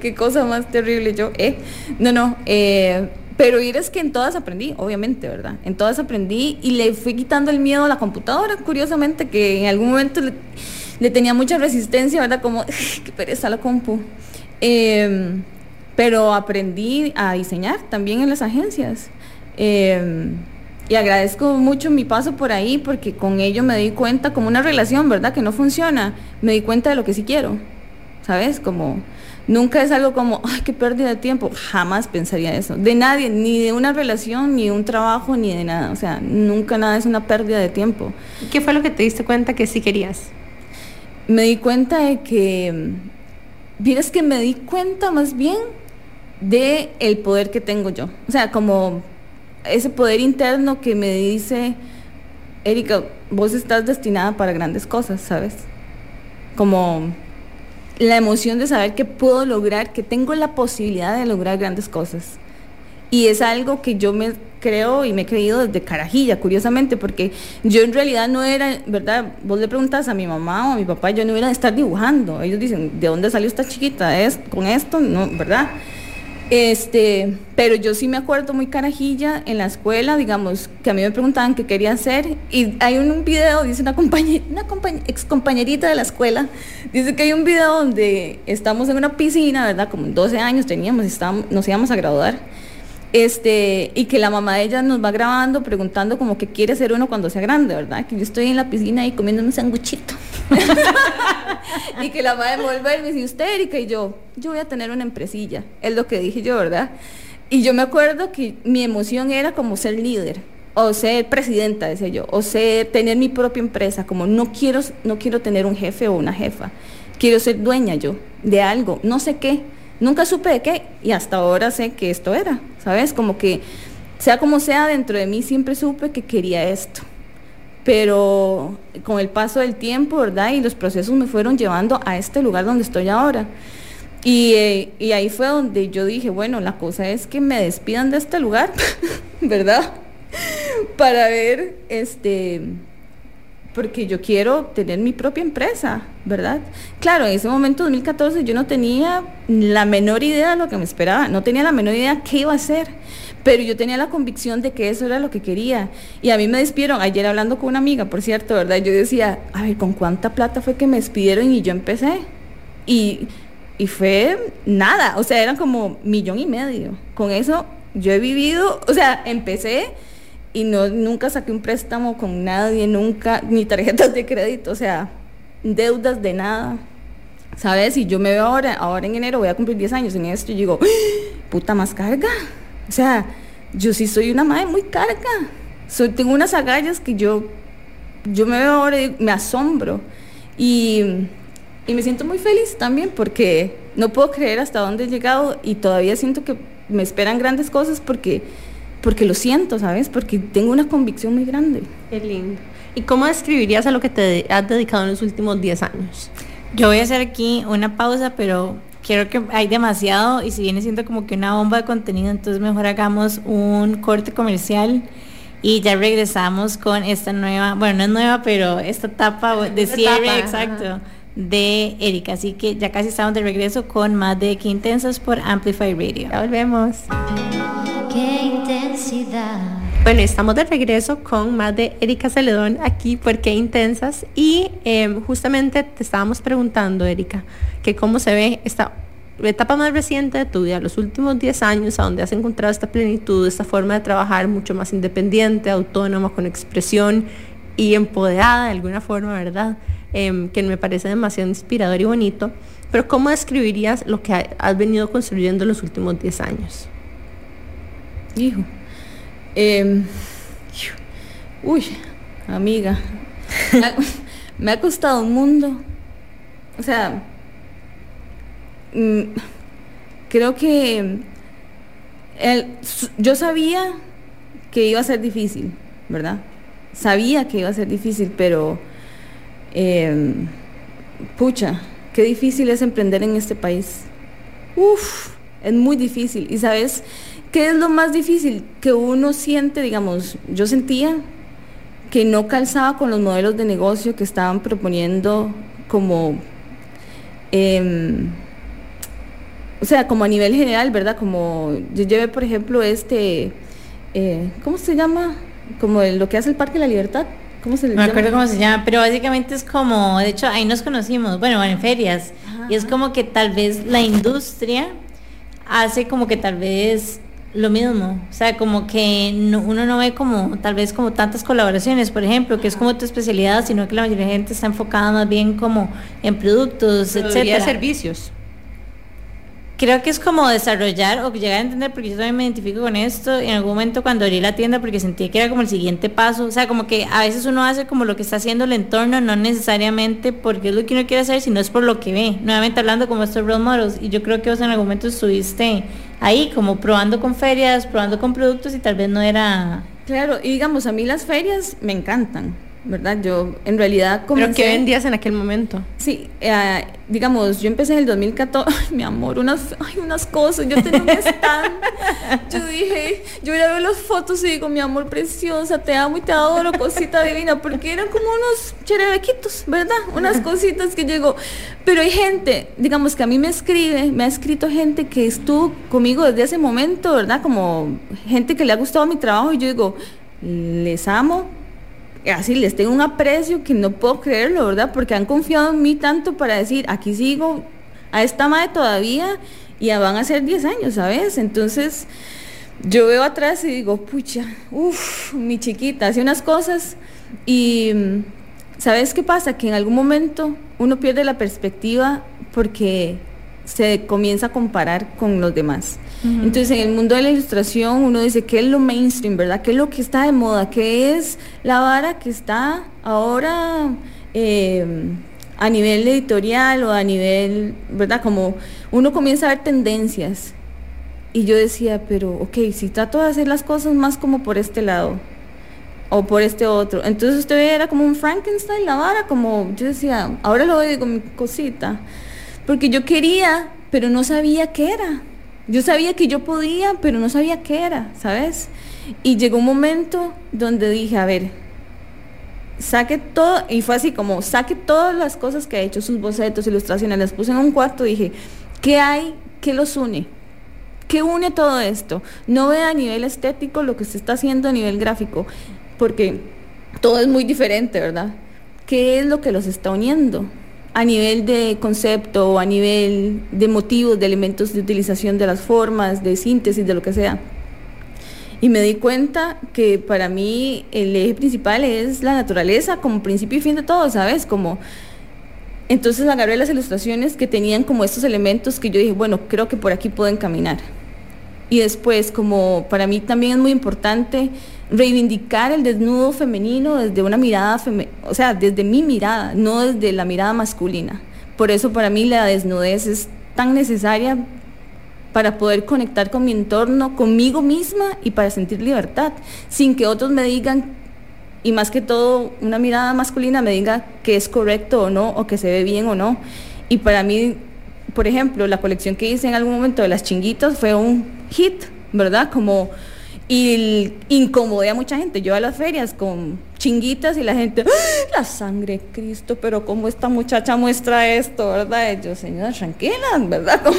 Qué cosa más terrible yo, eh. No, no, eh, pero ir es que en todas aprendí, obviamente, ¿verdad? En todas aprendí y le fui quitando el miedo a la computadora, curiosamente, que en algún momento le tenía mucha resistencia, ¿verdad? Como, qué pereza la compu. Em, pero aprendí a diseñar también en las agencias. Em, y agradezco mucho mi paso por ahí porque con ello me di cuenta como una relación, ¿verdad? Que no funciona. Me di cuenta de lo que sí quiero, ¿sabes? Como nunca es algo como, ay, qué pérdida de tiempo. Jamás pensaría eso. De nadie, ni de una relación, ni de un trabajo, ni de nada. O sea, nunca nada es una pérdida de tiempo. ¿Qué fue lo que te diste cuenta que sí querías? me di cuenta de que, vieras que me di cuenta más bien de el poder que tengo yo. O sea, como ese poder interno que me dice, Erika, vos estás destinada para grandes cosas, ¿sabes? Como la emoción de saber que puedo lograr, que tengo la posibilidad de lograr grandes cosas. Y es algo que yo me creo y me he creído desde carajilla, curiosamente, porque yo en realidad no era, ¿verdad? Vos le preguntas a mi mamá o a mi papá, yo no iba a estar dibujando. Ellos dicen, ¿de dónde salió esta chiquita? ¿Es con esto? No, ¿verdad? Este, pero yo sí me acuerdo muy carajilla en la escuela, digamos, que a mí me preguntaban qué quería hacer y hay un, video, dice una compañera, una ex compañerita de la escuela, dice que hay un video donde estamos en una piscina, ¿verdad? Como 12 años teníamos, estábamos, nos íbamos a graduar este, y que la mamá de ella nos va grabando preguntando como que quiere ser uno cuando sea grande, ¿verdad? Que yo estoy en la piscina ahí comiendo un sanguchito. (laughs) y que la madre me vuelve y me dice, usted Erika, y yo, yo voy a tener una empresilla, es lo que dije yo, ¿verdad? Y yo me acuerdo que mi emoción era como ser líder, o ser presidenta, decía yo, o ser, tener mi propia empresa, como no quiero, no quiero tener un jefe o una jefa, quiero ser dueña yo de algo, no sé qué, nunca supe de qué, y hasta ahora sé que esto era, ¿sabes? Como que, sea como sea, dentro de mí siempre supe que quería esto. Pero con el paso del tiempo, ¿verdad? Y los procesos me fueron llevando a este lugar donde estoy ahora. Y, eh, ahí fue donde yo dije, bueno, la cosa es que me despidan de este lugar, (laughs) ¿verdad? Para ver, este, porque yo quiero tener mi propia empresa, ¿verdad? Claro, en ese momento, 2014, yo no tenía la menor idea de lo que me esperaba, no tenía la menor idea qué iba a hacer, pero yo tenía la convicción de que eso era lo que quería. Y a mí me despidieron, ayer hablando con una amiga, por cierto, ¿verdad? Yo decía, a ver, ¿con cuánta plata fue que me despidieron y yo empecé? Y, y fue nada, o sea, eran como millón y medio. Con eso yo he vivido, o sea, empecé y no, nunca saqué un préstamo con nadie, nunca, ni tarjetas de crédito, o sea, deudas de nada. ¿Sabes? Y yo me veo ahora, ahora en enero voy a cumplir 10 años en esto y digo, ¡Ah! puta más carga. O sea, yo sí soy una madre muy carga. Soy, tengo unas agallas que yo, yo me veo ahora y me asombro. Y, y me siento muy feliz también porque no puedo creer hasta dónde he llegado y todavía siento que me esperan grandes cosas porque porque lo siento, ¿sabes? Porque tengo una convicción muy grande. Qué lindo. ¿Y cómo describirías a lo que te has dedicado en los últimos 10 años? Yo voy a hacer aquí una pausa, pero quiero que hay demasiado y si viene siendo como que una bomba de contenido, entonces mejor hagamos un corte comercial y ya regresamos con esta nueva, bueno, no es nueva, pero esta etapa de cierre, exacto, de Erika. Así que ya casi estamos de regreso con más de Qué Intensas por Amplify Radio. Ya volvemos. Qué intensidad. Bueno, estamos de regreso con más de Erika Celedón aquí por Qué Intensas y em, justamente te estábamos preguntando, Erika, que cómo se ve esta etapa más reciente de tu vida, los últimos 10 años, a donde has encontrado esta plenitud, esta forma de trabajar mucho más independiente, autónoma, con expresión y empoderada de alguna forma, ¿verdad? Em, que me parece demasiado inspirador y bonito. Pero ¿cómo describirías lo que has venido construyendo en los últimos 10 años? Hijo. Em, uy, amiga. me, ha, costado un mundo. O sea, mm, creo que yo sabía que iba a ser difícil, ¿verdad? Sabía que iba a ser difícil, pero em, pucha, qué difícil es emprender en este país. Uf, es muy difícil. ¿Y sabes qué es lo más difícil? Que uno siente, digamos, yo sentía que no calzaba con los modelos de negocio que estaban proponiendo como, em, o sea, como a nivel general, ¿verdad? Como yo llevé, por ejemplo, este, eh, ¿cómo se llama? Como el- lo que hace el Parque de la Libertad. ¿Cómo se le No me llama? acuerdo cómo se llama, pero básicamente es como, de hecho ahí nos conocimos, bueno, en ferias, y es como que tal vez la industria hace como que tal vez lo mismo, o sea, como que no- uno no ve como tal vez como tantas colaboraciones, por ejemplo, que es como tu especialidad, sino que la mayoría de gente está enfocada más bien como en productos, etcétera. servicios. Creo que es como desarrollar o llegar a entender, porque yo también me identifico con esto, en algún momento cuando abrí la tienda, porque sentía que era como el siguiente paso, o sea, como que a veces uno hace como lo que está haciendo el entorno, no necesariamente porque es lo que uno quiere hacer, sino es por lo que ve, nuevamente hablando como estos role models, y yo creo que vos en algún momento estuviste ahí, como probando con ferias, probando con productos, y tal vez no era... Claro, y digamos, a mí las ferias me encantan, ¿verdad? Yo en realidad comencé... ¿Pero qué vendías en aquel momento? Sí, eh, digamos, yo empecé en el 2014, (laughs) ay, mi amor, unas, ay, unas cosas, yo tenía un stand, yo dije, yo ya veo las fotos y digo, mi amor preciosa, te amo y te adoro, cosita divina, porque eran como unos cherebequitos, ¿verdad? Unas cositas que llegó, pero hay gente, digamos que a mí me escribe, me ha escrito gente que estuvo conmigo desde ese momento, ¿verdad? Como gente que le ha gustado mi trabajo y yo digo, les amo, así les tengo un aprecio que no puedo creerlo, ¿verdad? Porque han confiado en mí tanto para decir, aquí sigo a esta madre todavía y ya van a ser 10 años, ¿sabes? Entonces, yo veo atrás y digo, pucha, uff, mi chiquita, hace unas cosas y mm, ¿sabes qué pasa? Que en algún momento uno pierde la perspectiva porque se comienza a comparar con los demás. Entonces, en el mundo de la ilustración, uno dice, ¿qué es lo mainstream, verdad? ¿Qué es lo que está de moda? ¿Qué es la vara que está ahora eh, a nivel editorial o a nivel, ¿verdad? Como uno comienza a ver tendencias. Y yo decía, pero, ok, si trato de hacer las cosas más como por este lado o por este otro. Entonces usted era como un Frankenstein, la vara, como yo decía, ahora lo veo digo, mi cosita. Porque yo quería, pero no sabía qué era. Yo sabía que yo podía, pero no sabía qué era, ¿sabes? Y llegó un momento donde dije, a ver, saque todo, y fue así como, saque todas las cosas que ha hecho, sus bocetos, ilustraciones, las puse en un cuarto y dije, ¿qué hay? ¿Qué los une? ¿Qué une todo esto? No ve a nivel estético lo que se está haciendo a nivel gráfico, porque todo es muy diferente, ¿verdad? ¿Qué es lo que los está uniendo? A nivel de concepto a nivel de motivos, de elementos de utilización de las formas, de síntesis, de lo que sea. Y me di cuenta que para mí el eje principal es la naturaleza como principio y fin de todo, ¿sabes? Como entonces agarré las ilustraciones que tenían como estos elementos que yo dije, bueno, creo que por aquí pueden caminar. Y después, como para mí también es muy importante reivindicar el desnudo femenino desde una mirada, feme- o sea, desde mi mirada, no desde la mirada masculina. Por eso para mí la desnudez es tan necesaria para poder conectar con mi entorno, conmigo misma y para sentir libertad, sin que otros me digan, y más que todo una mirada masculina me diga que es correcto o no, o que se ve bien o no. Y para mí, por ejemplo, la colección que hice en algún momento de las chinguitas fue un hit, ¿verdad? Como y incomodé a mucha gente. Yo a las ferias con chinguitas y la gente, ¡Ah! la sangre Cristo, pero como esta muchacha muestra esto, ¿verdad? Y yo, señora, tranquila, ¿verdad? (laughs) Como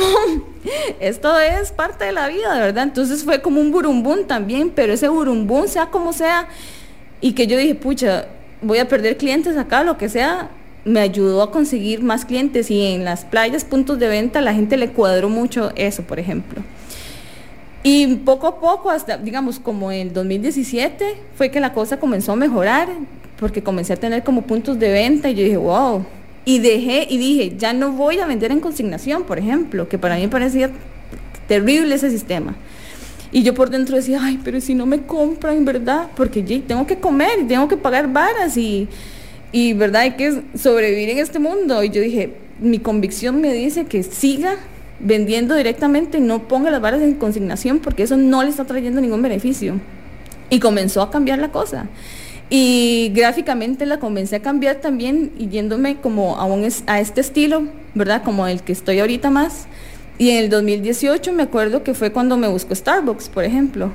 esto es parte de la vida, ¿verdad? Entonces fue como un burumbún también, pero ese burumbún, sea como sea, y que yo dije, pucha, voy a perder clientes acá, lo que sea, me ayudó a conseguir más clientes y en las playas, puntos de venta, la gente le cuadró mucho eso, por ejemplo. Y poco a poco, hasta digamos como en 2017, fue que la cosa comenzó a mejorar, porque comencé a tener como puntos de venta y yo dije, wow. Y dejé y dije, ya no voy a vender en consignación, por ejemplo, que para mí parecía terrible ese sistema. Y yo por dentro decía, ay, pero si no me compran, ¿verdad? Porque tengo que comer, tengo que pagar varas y, y, ¿verdad? Hay que sobrevivir en este mundo. Y yo dije, mi convicción me dice que siga vendiendo directamente, no ponga las varas en consignación porque eso no le está trayendo ningún beneficio. Y comenzó a cambiar la cosa. Y gráficamente la comencé a cambiar también y yéndome como a, un, a este estilo, ¿verdad? Como el que estoy ahorita más. Y en el 2018 me acuerdo que fue cuando me buscó Starbucks, por ejemplo.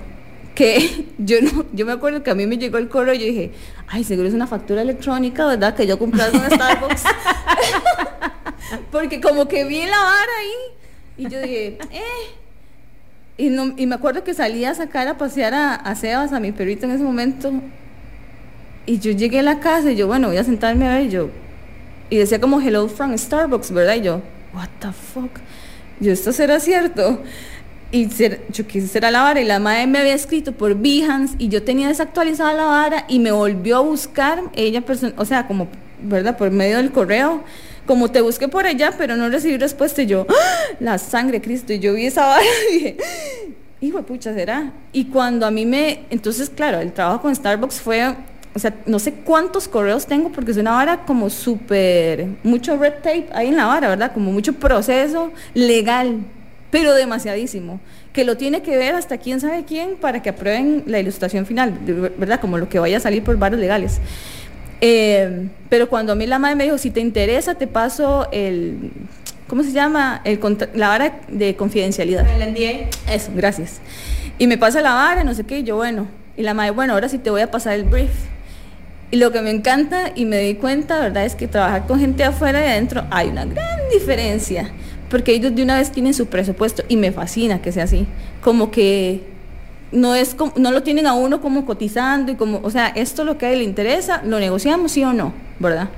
Que (laughs) yo no, yo me acuerdo que a mí me llegó el correo y yo dije, ay, seguro es una factura electrónica, ¿verdad? Que yo compré en Starbucks. (laughs) Porque como que vi la vara ahí y yo dije, eh. Y, no, y me acuerdo que salí a sacar a pasear a, a Sebas, a mi perrito en ese momento. Y yo llegué a la casa y yo, bueno, voy a sentarme a ver. Y yo, y decía como hello from Starbucks, ¿verdad? Y yo, what the fuck. Yo, esto será cierto. Y yo quise hacer la vara y la madre me había escrito por Behance y yo tenía desactualizada la vara y me volvió a buscar ella, o sea, como, ¿verdad? Por medio del correo como te busqué por allá, pero no recibí respuesta, y yo, ¡Ah! la sangre Cristo, y yo vi esa vara y dije, hijo pucha, ¿será? Y cuando a mí me, entonces, claro, el trabajo con Starbucks fue, o sea, no sé cuántos correos tengo, porque es una vara como súper, mucho red tape ahí en la vara, ¿verdad? Como mucho proceso legal, pero demasiadísimo, que lo tiene que ver hasta quién sabe quién para que aprueben la ilustración final, ¿verdad? Como lo que vaya a salir por varios legales. Eh, pero cuando a mí la madre me dijo, si te interesa, te paso el, ¿cómo se llama? El, la vara de confidencialidad. El NDA. Eso, gracias. Y me pasa la vara, no sé qué, y yo, bueno. Y la madre, bueno, ahora sí te voy a pasar el brief. Y lo que me encanta y me di cuenta, ¿verdad? Es que trabajar con gente afuera y adentro hay una gran diferencia. Porque ellos de una vez tienen su presupuesto y me fascina que sea así. Como que no es no lo tienen a uno como cotizando y como, o sea, esto lo que a él le interesa, lo negociamos sí o no, ¿verdad?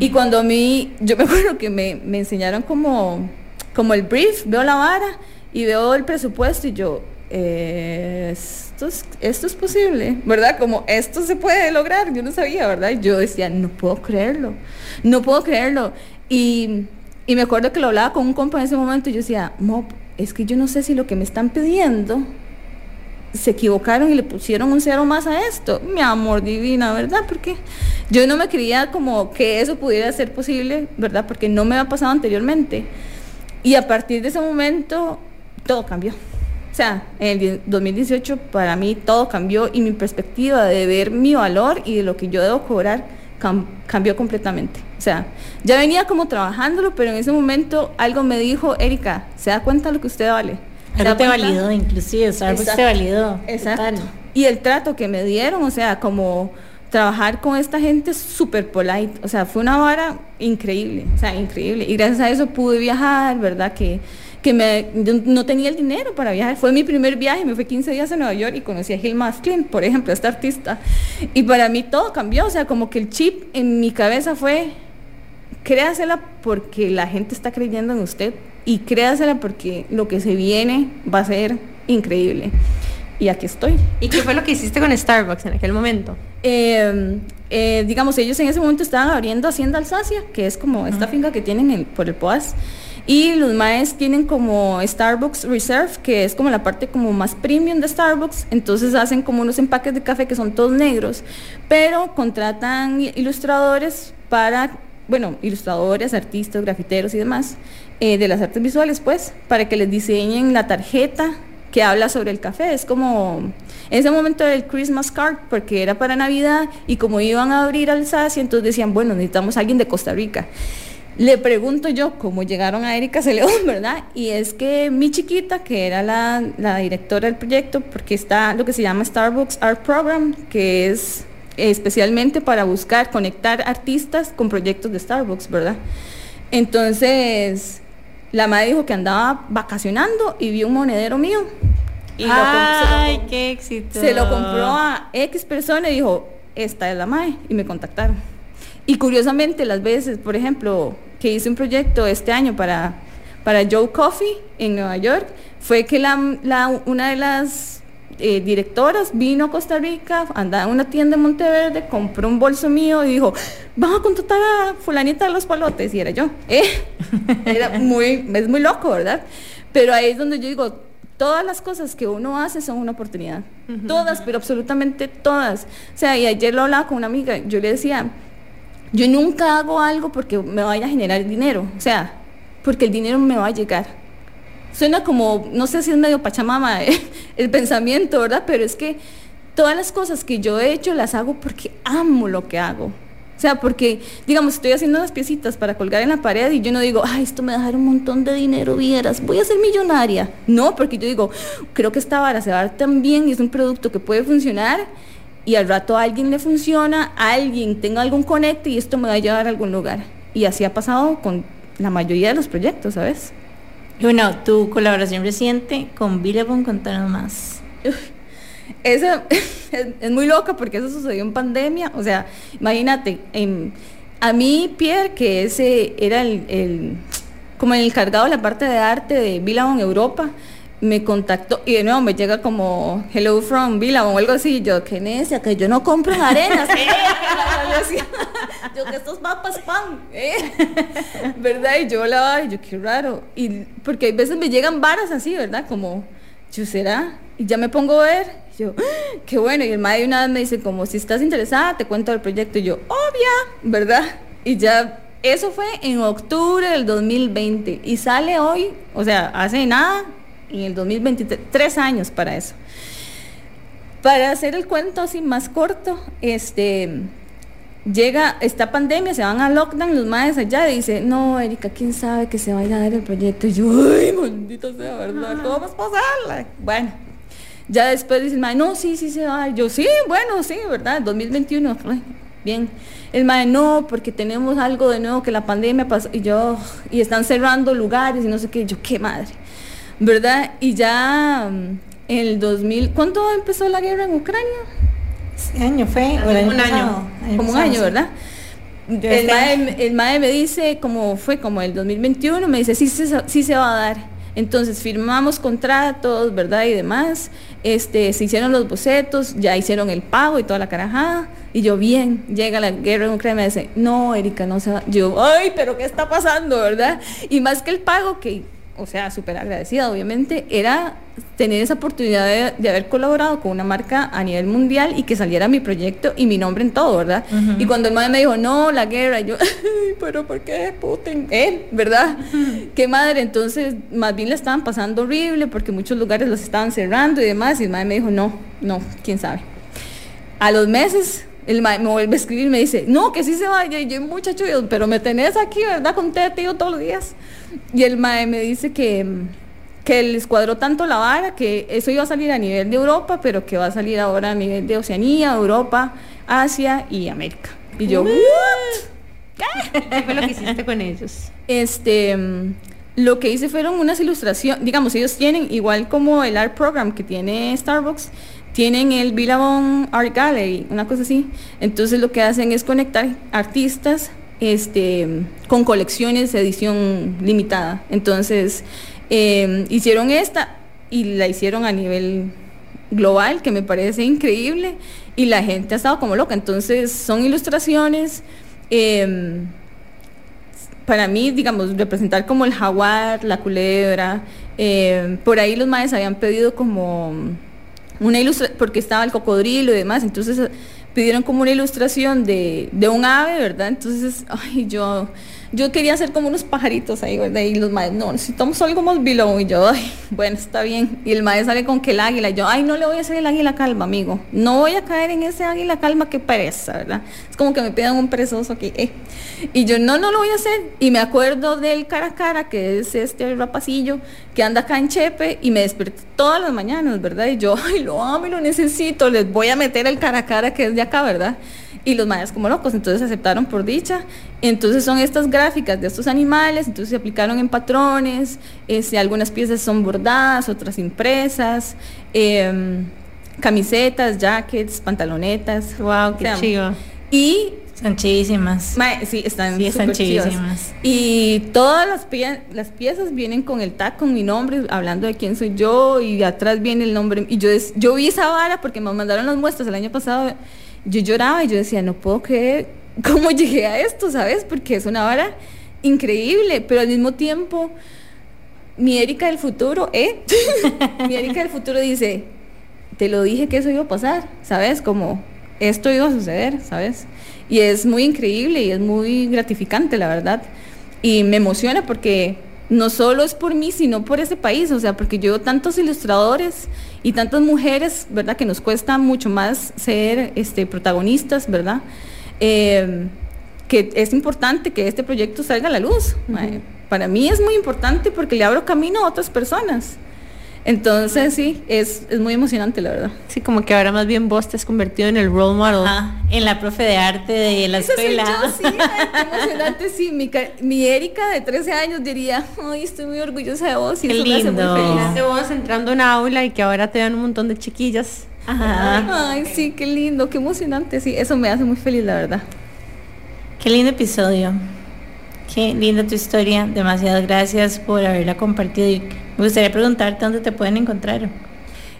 Y cuando a mí, yo me acuerdo que me, enseñaron como, como el brief, veo la vara y veo el presupuesto y yo, eh, esto, es, esto es posible, ¿verdad? Como esto se puede lograr, yo no sabía, ¿verdad? Y yo decía, no puedo creerlo, no puedo creerlo. Y, y me acuerdo que lo hablaba con un compa en ese momento y yo decía, Mop, es que yo no sé si lo que me están pidiendo se equivocaron y le pusieron un cero más a esto. Mi amor divina, ¿verdad? Porque yo no me creía como que eso pudiera ser posible, ¿verdad? Porque no me había pasado anteriormente. Y a partir de ese momento, todo cambió. O sea, en el 2018 para mí todo cambió y mi perspectiva de ver mi valor y de lo que yo debo cobrar cambió completamente. O sea, ya venía como trabajándolo, pero en ese momento algo me dijo, Erika, ¿se da cuenta de lo que usted vale? Pero te validó, inclusive, Starbucks te validó. Exacto. Y el trato que me dieron, o sea, como trabajar con esta gente súper polite, o sea, fue una vara increíble, o sea, increíble. Y gracias a eso pude viajar, ¿verdad? Que, que me, no tenía el dinero para viajar. Fue mi primer viaje, me fui 15 días a Nueva York y conocí a Gil Masklin, por ejemplo, esta artista. Y para mí todo cambió, o sea, como que el chip en mi cabeza fue, créasela porque la gente está creyendo en usted y créasela porque lo que se viene va a ser increíble. Y aquí estoy. ¿Y qué fue lo que hiciste con Starbucks en aquel momento? Em, eh, digamos, ellos en ese momento estaban abriendo Hacienda Alsacia, que es como esta finca que tienen por el Poas. Y los maes tienen como Starbucks Reserve, que es como la parte como más premium de Starbucks. Entonces hacen como unos empaques de café que son todos negros, pero contratan ilustradores para bueno, ilustradores, artistas, grafiteros y demás, eh, de las artes visuales, pues, para que les diseñen la tarjeta que habla sobre el café. Es como en ese momento del Christmas card, porque era para Navidad y como iban a abrir Alsacia, entonces decían, bueno, necesitamos a alguien de Costa Rica. Le pregunto yo cómo llegaron a Erika Celeón, (laughs) ¿verdad? Y es que mi chiquita, que era la, la directora del proyecto, porque está lo que se llama Starbucks Art Program, que es especialmente para buscar conectar artistas con proyectos de Starbucks, ¿verdad? Entonces, la madre dijo que andaba vacacionando y vio un monedero mío. Y lo lo Ay, com- qué éxito. se lo compró a X persona y dijo, esta es la MAE, y me contactaron. Y curiosamente, las veces, por ejemplo, que hice un proyecto este año para, para Joe Coffee en Nueva York, fue que la, la- una de las eh, directoras vino a Costa Rica, andaba en una tienda en Monteverde, compró un bolso mío y dijo, vamos a contratar a fulanita de los palotes, y era yo. (laughs) ¿eh? Era muy, es muy loco, ¿verdad? Pero ahí es donde yo digo, todas las cosas que uno hace son una oportunidad. Todas, pero absolutamente todas. O sea, y ayer lo hablaba con una amiga, yo le decía, yo nunca hago algo porque me vaya a generar dinero. O sea, porque el dinero me va a llegar. Suena como, no sé si es medio pachamama (laughs) eh, el pensamiento, ¿verdad? Pero es que todas las cosas que yo he hecho las hago porque amo lo que hago. O sea, porque, digamos, estoy haciendo unas piecitas para colgar en la pared y yo no digo, ay, esto me va a dar un montón de dinero, vieras, voy a ser millonaria. No, porque yo digo, creo que esta vara se va a dar tan bien y es un producto que puede funcionar y al rato a alguien le funciona, a alguien tenga algún conecte y esto me va a llevar a algún lugar. Y así ha pasado con la mayoría de los proyectos, ¿sabes? Y bueno, tu colaboración reciente con Billabong, contanos más. Esa (laughs) es, es muy loca porque eso sucedió en pandemia. O sea, imagínate, en- a mí Pierre, que ese era el, el- como el encargado de la parte de arte de Billabong Europa, me contactó y de nuevo me llega como hello from Billabong o algo así. y Yo, qué necia, que yo no compro en arenas. (laughs) (laughs) ¿eh? (laughs) Yo que estos papas pan, ¿eh? (laughs) ¿verdad? Y yo la y yo qué raro. Y porque hay veces me llegan varas así, ¿verdad? Como, yo será. Y ya me pongo a ver. y yo, ¡ah! qué bueno. Y el madre una vez me dice, como, si estás interesada, te cuento el proyecto. Y yo, obvia, ¿verdad? Y ya, eso fue en octubre del 2020. Y sale hoy, o sea, hace nada, en el 2023, tres años para eso. Para hacer el cuento así más corto, este llega esta pandemia, se van a lockdown los madres allá y dice, no, Erika, quién sabe que se vaya a dar el proyecto. Y yo, ay, maldita sea, ¿verdad? ¿Cómo vas a pasarla? Bueno, ya después dice el madre, no, sí, sí se va. Yo, sí, bueno, sí, ¿verdad? 2021, ay, bien. El madre, no, porque tenemos algo de nuevo que la pandemia pasó. Y yo, y están cerrando lugares y no sé qué. Yo, qué madre, ¿verdad? Y ya mm, el 2000, ¿cuándo empezó la guerra en Ucrania? Año fue, o el año Un año. como un año, sí. ¿verdad? Yo El este mae, el mae me dice, como fue como el 2021, me dice, sí, se- sí se va a dar. Entonces firmamos contratos, ¿verdad? Y demás. Este, se hicieron los bocetos, ya hicieron el pago y toda la carajada. Y yo, bien, llega la guerra en Ucrania y me dice, no, Erika, no se va. Yo, ay, pero ¿qué está pasando, verdad? Y más que el pago, que, o sea, súper agradecida, obviamente, era tener esa oportunidad de, de haber colaborado con una marca a nivel mundial y que saliera mi proyecto y mi nombre en todo, ¿verdad? Y cuando el madre me dijo, no, la guerra, yo, (laughs) "Ay, pero ¿por qué Putin? Él, ¿verdad? Qué madre, entonces más bien la estaban pasando horrible porque muchos lugares los estaban cerrando y demás, y el madre me dijo, no, no, quién sabe. A los meses, el mae me vuelve a escribir y me dice, no, que sí se vaya. Y yo, muchacho, yo, pero me tenés aquí, ¿verdad? Con té, tío, todos los días. Y el mae me dice que, que les cuadró tanto la vara que eso iba a salir a nivel de Europa, pero que va a salir ahora a nivel de Oceanía, Europa, Asia y América. Y yo, ¿what? (laughs) ¿Qué fue lo que hiciste con ellos? Este, lo que hice fueron unas ilustraciones, digamos, ellos tienen, igual como el art program que tiene Starbucks, tienen el Billabong Art Gallery, una cosa así. Entonces lo que hacen es conectar artistas este, con colecciones de edición limitada. Entonces eh, hicieron esta y la hicieron a nivel global, que me parece increíble, y la gente ha estado como loca. Entonces son ilustraciones. em, para mí, digamos, representar como el jaguar, la culebra, eh, por ahí los maes habían pedido como una ilustración, porque estaba el cocodrilo y demás, entonces pidieron como una ilustración de, de un ave, ¿verdad? Entonces, ay, yo yo quería hacer como unos pajaritos ahí, ¿verdad? Y los maestros, no, necesitamos algo más below. Y yo, ay, bueno, está bien. Y el maestro sale con que el águila. Y yo, ay, no le voy a hacer el águila calma, amigo. No voy a caer en ese águila calma que pereza, ¿verdad? Es como que me pidan un perezoso aquí. Eh. Y yo, no, no lo voy a hacer. Y me acuerdo del cara a cara, que es este rapacillo que anda acá en Chepe. Y me desperté todas las mañanas, ¿verdad? Y yo, ay, lo amo y lo necesito. Les voy a meter el cara a cara que es de acá, ¿verdad? Y los maestros como locos, entonces aceptaron por dicha. Entonces son estas gráficas de estos animales, entonces se aplicaron en patrones, este, algunas piezas son bordadas, otras impresas, em, camisetas, jackets, pantalonetas. Wow, qué chido. Y están chidísimas. sí, están, sí, están chidísimas. Y todas las, las piezas vienen con el tag, con mi nombre, hablando de quién soy yo, y atrás viene el nombre. Y yo, yo vi esa vara porque me mandaron las muestras el año pasado yo lloraba y yo decía, no puedo creer (laughs) cómo llegué a esto, ¿sabes? Porque es una vara increíble, pero al mismo tiempo, mi Erika del futuro, ¿eh? (laughs) mi Erika del futuro dice, te lo dije que eso iba a pasar, ¿sabes? Como esto iba a suceder, ¿sabes? Y es muy increíble y es muy gratificante, la verdad. Y me emociona porque no solo es por mí, sino por ese país, o sea, porque yo tantos ilustradores y tantas mujeres, ¿verdad? Que nos cuesta mucho más ser este, protagonistas, ¿verdad? Eh, que es importante que este proyecto salga a la luz. Para mí es muy importante porque le abro camino a otras personas. Entonces sí, es, es, muy emocionante la verdad. Sí, como que ahora más bien vos te has convertido en el role model. en la profe de arte de la escuela. sí, emocionante, sí. Mi, mi, Erika de 13 años diría, ay, estoy muy orgullosa de vos. Y Qué lindo. De vos entrando a una aula y que ahora te dan un montón de chiquillas. Ajá. Ay, sí, qué lindo, qué emocionante. Sí, eso me hace muy feliz, la verdad. Qué lindo episodio. Qué linda tu historia. Demasiadas gracias por haberla compartido. Y me gustaría preguntarte dónde te pueden encontrar.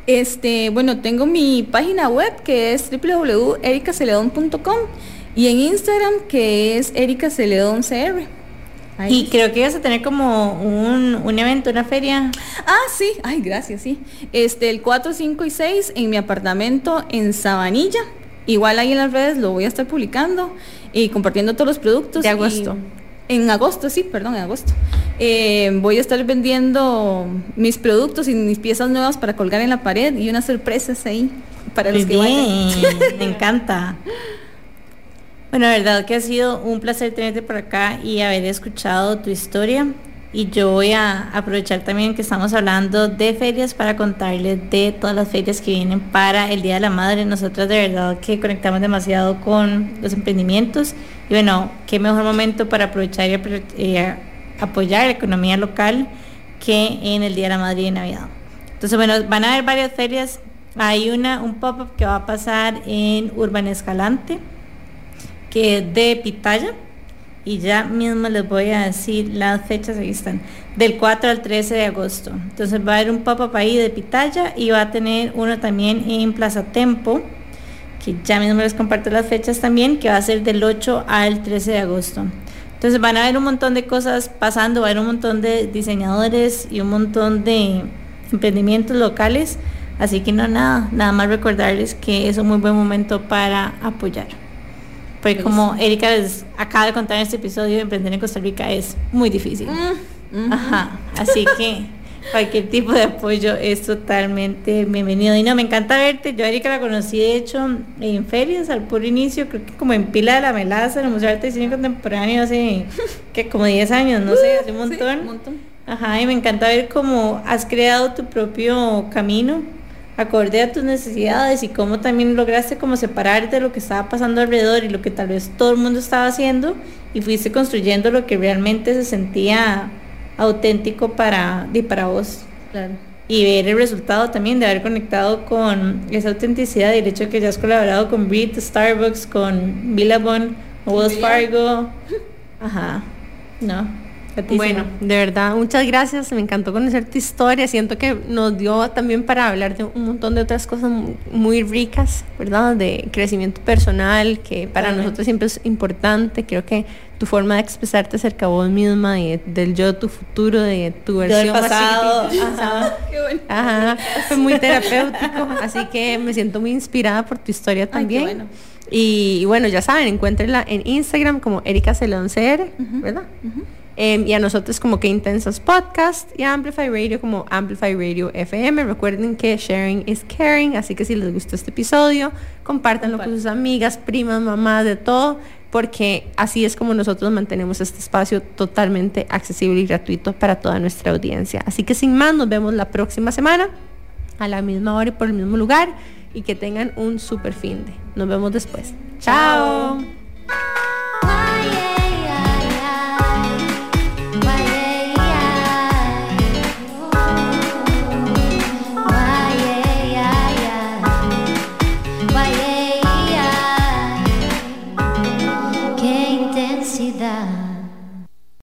Este, bueno, tengo mi página web que es www.ericaceledon.com y en Instagram que es ericaceledon.cr. Y creo que vas a tener como un, un, evento, una feria. Ah, sí. Ay, gracias, sí. Este, el 4, 5 y 6 en mi apartamento en Sabanilla. Igual ahí en las redes lo voy a estar publicando y compartiendo todos los productos. De agosto. En agosto, sí, perdón, en agosto. Eh, voy a estar vendiendo mis productos y mis piezas nuevas para colgar en la pared y unas sorpresas ahí para los que vayan. (laughs) Me encanta. Bueno, la verdad que ha sido un placer tenerte por acá y haber escuchado tu historia. Y yo voy a aprovechar también que estamos hablando de ferias para contarles de todas las ferias que vienen para el Día de la Madre. Nosotros de verdad que conectamos demasiado con los emprendimientos. Y bueno, qué mejor momento para aprovechar y eh, apoyar la economía local que en el Día de la Madre y de Navidad. Entonces, bueno, van a haber varias ferias. Hay una, un pop-up que va a pasar en Urban Escalante, que es de Pitaya y ya mismo les voy a decir las fechas, ahí están, del 4 al 13 de agosto. Entonces va a haber un pop-up de Pitaya y va a tener uno también en Plaza Tempo, que ya mismo les comparto las fechas también, que va a ser del 8 al 13 de agosto. Entonces van a haber un montón de cosas pasando, va a haber un montón de diseñadores y un montón de emprendimientos locales. Así que no nada, nada más recordarles que es un muy buen momento para apoyar. Porque como Erika les acaba de contar en este episodio, emprender en Costa Rica es muy difícil. Mm, Ajá. Así que cualquier tipo de apoyo es totalmente bienvenido. Y no, me encanta verte. Yo a Erika la conocí de hecho en ferias al puro inicio, creo que como en Pila de la Melaza, en el Museo de Arte y Cine Contemporáneo hace (laughs) que como 10 años, no sé, hace un montón. un montón. Ajá, y me encanta ver cómo has creado tu propio camino acorde a tus necesidades y cómo también lograste como separarte de lo que estaba pasando alrededor y lo que tal vez todo el mundo estaba haciendo y fuiste construyendo lo que realmente se sentía auténtico para, y para vos. Y ver el resultado también de haber conectado con esa autenticidad y el hecho de que ya has colaborado con Brit, Starbucks, con Billabong, Wells Fargo. Ajá. No. Bueno, de verdad, muchas gracias. Me encantó conocer tu historia. Siento que nos dio también para hablar de un montón de otras cosas muy ricas, ¿verdad? De crecimiento personal, que para nosotros siempre es importante. Creo que tu forma de expresarte acerca de vos misma y del yo, tu futuro, de tu versión pasado. (laughs) Ajá. Ajá. Fue muy terapéutico. Así que me siento muy inspirada por tu historia también. Y, bueno, ya saben, encuéntrenla en Instagram como Erika Celoncr, ¿verdad? Em, y a nosotros como que Intensos Podcast y a Amplify Radio como Amplify Radio FM. Recuerden que sharing is caring, así que si les gustó este episodio, compártanlo con sus amigas, primas, mamás, de todo, porque así es como nosotros mantenemos este espacio totalmente accesible y gratuito para toda nuestra audiencia. Así que sin más, nos vemos la próxima semana a la misma hora y por el mismo lugar y que tengan un super fin de. Nos vemos después. Chao.